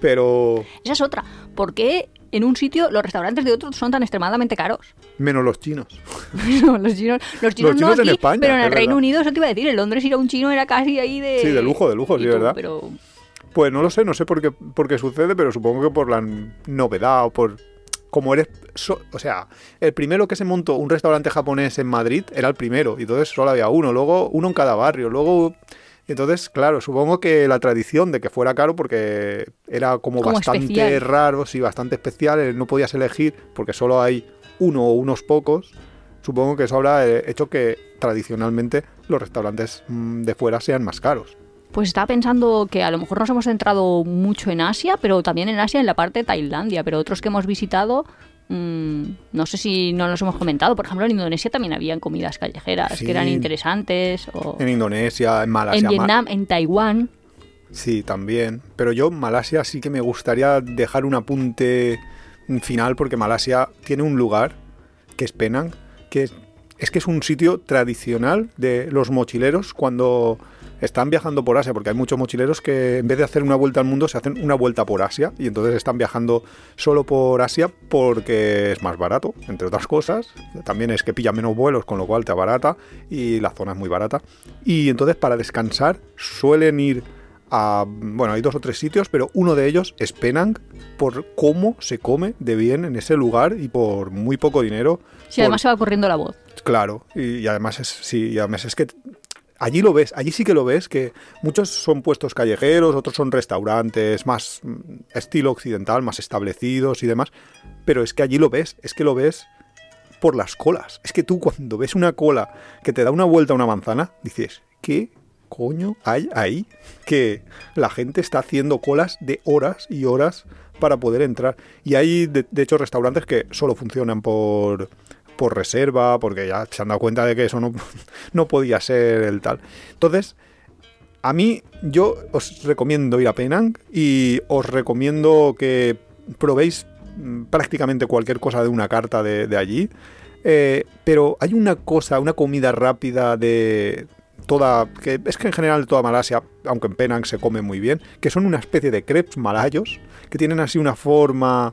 S2: Pero
S1: Esa es otra. ¿Por qué en un sitio los restaurantes de otros son tan extremadamente caros.
S2: Menos los chinos.
S1: No, los chinos, los chinos,
S2: Los
S1: no
S2: chinos en
S1: aquí,
S2: España,
S1: pero en el Reino
S2: verdad.
S1: Unido, eso te iba a decir, en Londres ir a un chino era casi ahí de...
S2: Sí, de lujo, de lujo, sí,
S1: tú,
S2: ¿verdad?
S1: Pero
S2: Pues no lo sé, no sé por qué, por qué sucede, pero supongo que por la novedad o por... Como eres... so- o sea, el primero que se montó un restaurante japonés en Madrid era el primero, y entonces solo había uno, luego uno en cada barrio, luego... Entonces, claro, supongo que la tradición de que fuera caro porque era como,
S1: Como
S2: bastante
S1: especial.
S2: raro, sí, bastante especial, no podías elegir porque solo hay uno o unos pocos. Supongo que eso habrá eh, hecho que tradicionalmente los restaurantes mm, de fuera sean más caros.
S1: Pues estaba pensando que a lo mejor nos hemos centrado mucho en Asia, pero también en Asia en la parte de Tailandia, pero otros que hemos visitado, mm, no sé si no los hemos comentado. Por ejemplo, en Indonesia también habían comidas callejeras
S2: Sí.
S1: que eran interesantes. O
S2: En Indonesia, en Malasia.
S1: en Vietnam, en Taiwán.
S2: Sí, también. Pero yo, Malasia, sí que me gustaría dejar un apunte final porque Malasia tiene un lugar que es Penang, que es, es que es un sitio tradicional de los mochileros cuando están viajando por Asia, porque hay muchos mochileros que en vez de hacer una vuelta al mundo se hacen una vuelta por Asia y entonces están viajando solo por Asia porque es más barato, entre otras cosas. También es que pilla menos vuelos, con lo cual te abarata y la zona es muy barata. Y entonces para descansar suelen ir a, bueno, hay dos o tres sitios, pero uno de ellos es Penang por cómo se come de bien en ese lugar y por muy poco dinero.
S1: Sí, además se va corriendo la voz.
S2: Claro, y, y además es, sí, y además es que allí lo ves, allí sí que lo ves, que muchos son puestos callejeros, otros son restaurantes más mm, estilo occidental, más establecidos y demás, pero es que allí lo ves, es que lo ves por las colas. Es que tú cuando ves una cola que te da una vuelta a una manzana, dices, ¿qué coño hay ahí? Que la gente está haciendo colas de horas y horas para poder entrar. Y hay, de, de hecho, restaurantes que solo funcionan por, por reserva, porque ya se han dado cuenta de que eso no, no podía ser el tal. Entonces, a mí, yo os recomiendo ir a Penang y os recomiendo que probéis mm, prácticamente cualquier cosa de una carta de, allí. Eh, pero hay una cosa, una comida rápida de toda. que Es que en general toda Malasia, aunque en Penang se come muy bien, que son una especie de crepes malayos, que tienen así una forma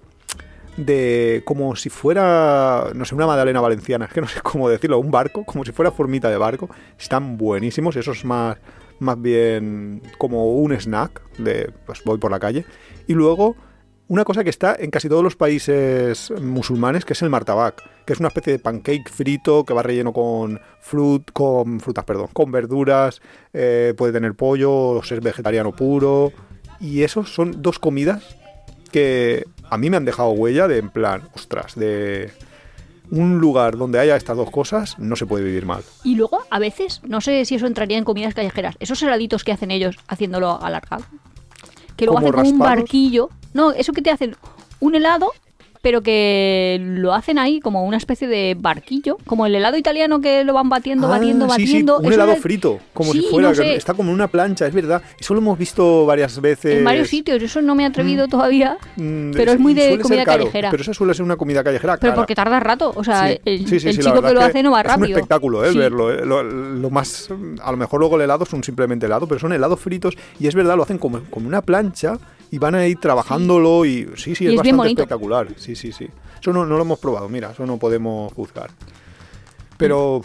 S2: de como si fuera, no sé, una magdalena valenciana, es que no sé cómo decirlo, un barco, como si fuera formita de barco. Están buenísimos, eso es más, más bien como un snack de, pues voy por la calle. Y luego, una cosa que está en casi todos los países musulmanes, que es el martabak, que es una especie de pancake frito que va relleno con frut, con frutas, perdón, con verduras, eh, puede tener pollo, o ser vegetariano puro. Y esos son dos comidas que a mí me han dejado huella de en plan, ostras, de un lugar donde haya estas dos cosas, no se puede vivir mal.
S1: Y luego, a veces, no sé si eso entraría en comidas callejeras, esos heladitos que hacen ellos haciéndolo alargado. Que luego
S2: ¿Como
S1: hacen como un barquillo. No, eso que te hacen un helado, pero que lo hacen ahí como una especie de barquillo, como el helado italiano que lo van batiendo, batiendo,
S2: Ah, sí, sí,
S1: batiendo.
S2: un
S1: Eso
S2: helado frito, como
S1: Sí,
S2: si fuera,
S1: no sé.
S2: está como en una plancha, es verdad. Eso lo hemos visto varias veces.
S1: En varios sitios, eso no me he atrevido todavía,
S2: Mm,
S1: pero es muy de comida
S2: caro,
S1: callejera.
S2: Pero eso suele ser una comida callejera
S1: Pero
S2: cara.
S1: porque tarda rato, o sea,
S2: Sí,
S1: el,
S2: sí, sí, sí,
S1: chico que lo
S2: es
S1: hace no va
S2: Es
S1: rápido.
S2: un espectáculo, ¿eh?
S1: Sí.
S2: Verlo. ¿eh? Lo, lo más. A lo mejor luego el helado son simplemente helado, pero son helados fritos y es verdad, lo hacen como, como una plancha y van a ir trabajándolo y sí, sí,
S1: Y
S2: es,
S1: es
S2: bastante
S1: bonito.
S2: espectacular. Sí, sí, sí. Eso no, no lo hemos probado, mira, eso no podemos juzgar. Pero.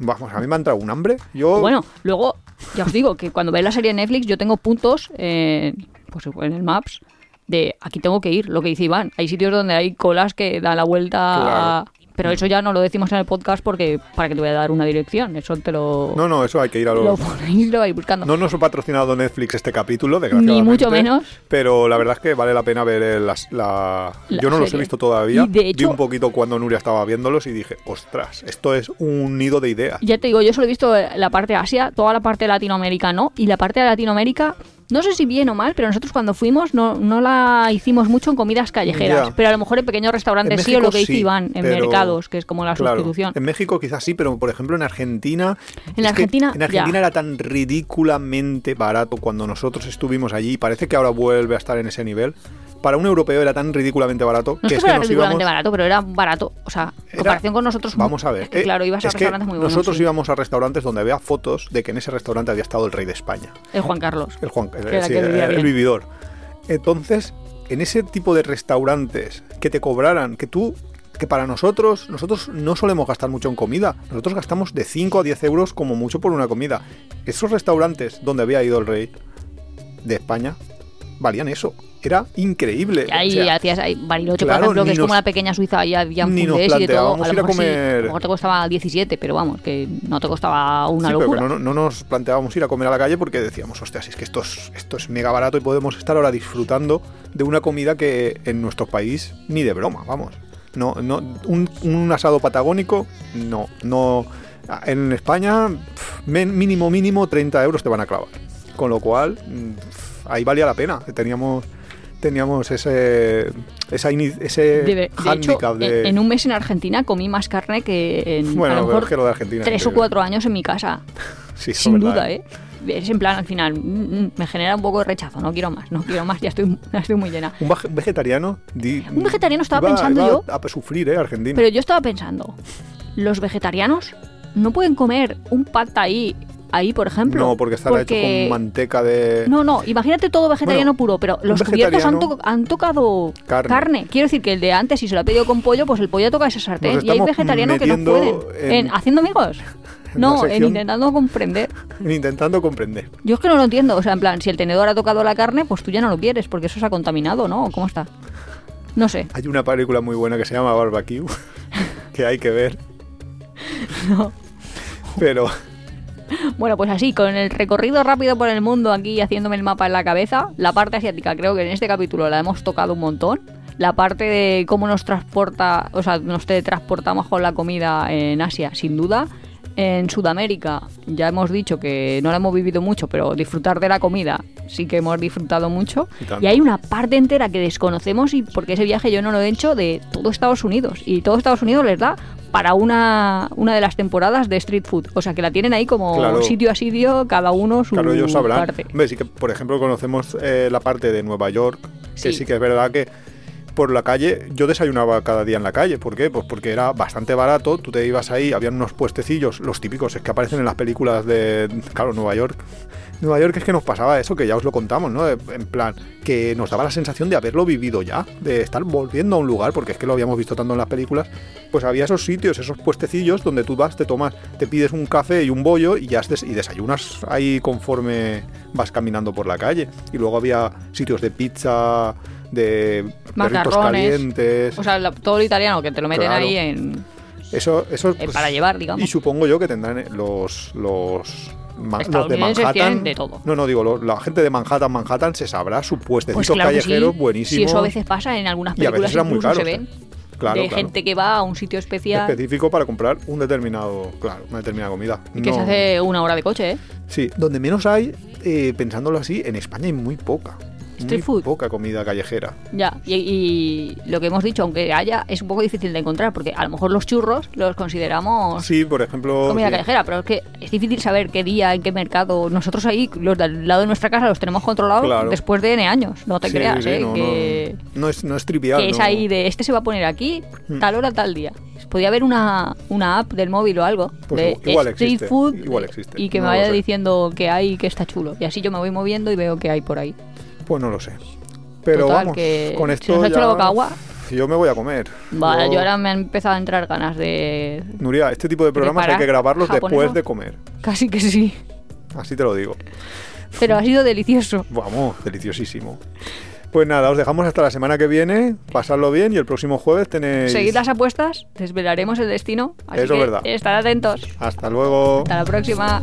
S2: Vamos, a mí me ha entrado un hambre. Yo.
S1: Bueno, luego, ya os digo que cuando veis la serie de Netflix, yo tengo puntos eh, pues en el Maps de aquí tengo que ir, lo que dice Iván. Hay sitios donde hay colas que dan la vuelta. a-. Pero eso ya no lo decimos en el podcast porque para que te voy a dar una dirección. Eso te lo,
S2: No, no, eso hay que ir a
S1: lo
S2: los.
S1: ponéis y lo vais buscando.
S2: No nos ha patrocinado Netflix este capítulo, desgraciadamente.
S1: Ni mucho menos.
S2: Pero la verdad es que vale la pena ver las- la...
S1: La
S2: Yo no los he visto todavía.
S1: Y de
S2: Vi
S1: hecho-
S2: un poquito cuando Nuria estaba viéndolos y dije, ostras, esto es un nido de ideas.
S1: Ya te digo, yo solo he visto la parte de Asia, toda la parte de Latinoamérica no. Y la parte de Latinoamérica, no sé si bien o mal, pero nosotros cuando fuimos no, no la hicimos mucho en comidas callejeras.
S2: Ya.
S1: Pero a lo mejor en pequeños restaurantes
S2: En
S1: sí, o lo que dice
S2: sí,
S1: Iván, en mercados, que es como la
S2: Claro,
S1: sustitución.
S2: en México quizás sí, pero por ejemplo en Argentina...
S1: En Argentina,
S2: en Argentina
S1: ya.
S2: era tan ridículamente barato cuando nosotros estuvimos allí y parece que ahora vuelve a estar en ese nivel. Para un europeo era tan ridículamente barato
S1: No es que
S2: es que nos
S1: ridículamente
S2: íbamos...
S1: barato, pero era barato. O sea, en
S2: Era-
S1: comparación con nosotros.
S2: Vamos a ver.
S1: es que,
S2: eh,
S1: claro, ibas a restaurantes muy buenos.
S2: Nosotros
S1: sí.
S2: íbamos a restaurantes donde había fotos de que en ese restaurante había estado el rey de España.
S1: El Juan Carlos.
S2: El Juan,
S1: Que
S2: el, sí, el vividor. Entonces, en ese tipo de restaurantes que te cobraran, que tú que para nosotros, nosotros no solemos gastar mucho en comida. Nosotros gastamos de 5 a 10 euros como mucho por una comida. Esos restaurantes donde había ido el rey de España valían eso. Era increíble.
S1: Y ahí
S2: O sea,
S1: hacías ahí Bariloche,
S2: claro,
S1: por ejemplo, que es como una pequeña Suiza, y había fundés y de todo. A lo
S2: a
S1: mejor sí, a lo mejor te costaba 17, pero vamos, que no te costaba una
S2: Sí, pero
S1: locura.
S2: no, no nos planteábamos ir a comer a la calle porque decíamos, hostia, si es que esto es, esto es mega barato y podemos estar ahora disfrutando de una comida que en nuestro país ni de broma, vamos. No, no, un, un asado patagónico, no, no. En España, mínimo, mínimo 30 euros te van a clavar. Con lo cual, mm, ahí valía la pena. Teníamos, teníamos ese, esa ese
S1: De, de hecho,
S2: de.
S1: en, en un mes en Argentina comí más carne que en
S2: bueno,
S1: a lo mejor
S2: es que lo de Argentina. es
S1: tres o cuatro años en mi casa.
S2: Sí,
S1: sin
S2: verdad,
S1: duda, ¿eh? Es en plan, al final, mm, mm, me genera un poco de rechazo, no quiero más, no quiero más, ya estoy, ya estoy muy llena.
S2: Un vege- vegetariano. di-
S1: Un vegetariano estaba
S2: iba-
S1: pensando
S2: iba
S1: yo-
S2: A sufrir, ¿eh? Argentina.
S1: Pero yo estaba pensando, ¿los vegetarianos no pueden comer un pad thai ahí, por ejemplo?
S2: no, porque estará hecho con manteca de.
S1: No, no, imagínate todo vegetariano
S2: Bueno,
S1: puro, pero los cubiertos han,
S2: vegetariano-
S1: to- han tocado
S2: Carne.
S1: Quiero decir que el de antes, si se lo ha pedido con pollo, pues el pollo toca esa sartén. Y hay vegetarianos que no pueden.
S2: en-
S1: En, ¿Haciendo amigos?
S2: en
S1: No, en intentando comprender.
S2: Intentando comprender.
S1: Yo es que no lo entiendo. O sea, en plan, si el tenedor ha tocado la carne, pues tú ya no lo quieres, porque eso se ha contaminado, ¿no? ¿Cómo está? No sé.
S2: Hay una película muy buena que se llama Barbecue, que hay que ver.
S1: No.
S2: Pero
S1: Bueno, pues así, con el recorrido rápido por el mundo aquí haciéndome el mapa en la cabeza, la parte asiática creo que en este capítulo la hemos tocado un montón. La parte de cómo nos transporta, o sea, nos teletransportamos con la comida en Asia, sin duda. En Sudamérica ya hemos dicho que no la hemos vivido mucho, pero disfrutar de la comida sí que hemos disfrutado mucho.
S2: Y.
S1: Y hay una parte entera que desconocemos y porque ese viaje yo no lo he hecho de todo Estados Unidos. Y todo Estados Unidos les da para una, una de las temporadas de Street Food. O sea que la tienen ahí como
S2: Claro.
S1: sitio a sitio, cada uno su
S2: claro, ellos sabrán.
S1: parte.
S2: Hombre, sí que, por ejemplo, conocemos eh, la parte de Nueva York, que
S1: Sí.
S2: sí que es verdad que por la calle, yo desayunaba cada día en la calle. ¿Por qué? Pues porque era bastante barato. Tú te ibas ahí, habían unos puestecillos, los típicos, es que aparecen en las películas de, claro, Nueva York. Nueva York es que nos pasaba eso, que ya os lo contamos, ¿no? En plan, que nos daba la sensación de haberlo vivido ya, de estar volviendo a un lugar, porque es que lo habíamos visto tanto en las películas. Pues había esos sitios, esos puestecillos donde tú vas, te tomas, te pides un café y un bollo y ya des- y desayunas ahí conforme vas caminando por la calle. Y luego había sitios de pizza, de perritos calientes.
S1: O sea, todo lo italiano que te lo meten
S2: Claro.
S1: ahí en,
S2: eso, eso pues,
S1: para llevar, digamos.
S2: y supongo yo que tendrán los los, los de Manhattan.
S1: de todo.
S2: No, no digo, lo- la gente de Manhattan, Manhattan se sabrá su puestecito
S1: Pues claro
S2: callejero
S1: sí.
S2: buenísimo.
S1: Si eso a veces pasa en algunas
S2: Y a
S1: películas
S2: veces muy
S1: se
S2: caros,
S1: ven.
S2: Claro,
S1: de
S2: claro.
S1: gente que va a un sitio especial
S2: específico para comprar un determinado, claro, una determinada comida.
S1: y que se hace una hora de coche, ¿eh?
S2: Sí, donde menos hay, eh, pensándolo así, en España hay muy poca.
S1: Street
S2: muy
S1: food.
S2: poca comida callejera.
S1: Ya, y, y lo que hemos dicho, aunque haya, es un poco difícil de encontrar, porque a lo mejor los churros los consideramos
S2: Sí, por ejemplo.
S1: comida
S2: sí.
S1: callejera, pero es que es difícil saber qué día, en qué mercado. Nosotros ahí, los del lado de nuestra casa, los tenemos controlados
S2: Claro.
S1: después de N años, no te
S2: Sí,
S1: creas,
S2: sí,
S1: ¿eh?
S2: no,
S1: que,
S2: no, no es, no es trivial.
S1: que es ahí de este se va a poner aquí,
S2: Hmm.
S1: tal hora, tal día. Podría haber una, una app del móvil o algo
S2: Pues
S1: de
S2: igual
S1: street
S2: existe,
S1: food
S2: igual existe,
S1: y que me vaya diciendo que hay y que está chulo. Y así yo me voy moviendo y veo que hay por ahí.
S2: Pues no lo sé. Pero
S1: Total,
S2: vamos,
S1: que
S2: con
S1: se
S2: esto.
S1: nos ha hecho
S2: ya-
S1: la boca agua.
S2: Yo me voy a comer.
S1: Vale, yo ahora me han empezado a entrar ganas de...
S2: Nuria, este tipo de programas hay que grabarlos después de comer.
S1: Casi que sí.
S2: Así te lo digo.
S1: Pero ha sido delicioso.
S2: Vamos, deliciosísimo. Pues nada, os dejamos hasta la semana que viene. Pasadlo bien y el próximo jueves tenéis.
S1: Seguid las apuestas, desvelaremos el destino. Así
S2: Eso es verdad.
S1: estar atentos.
S2: Hasta luego.
S1: Hasta la próxima.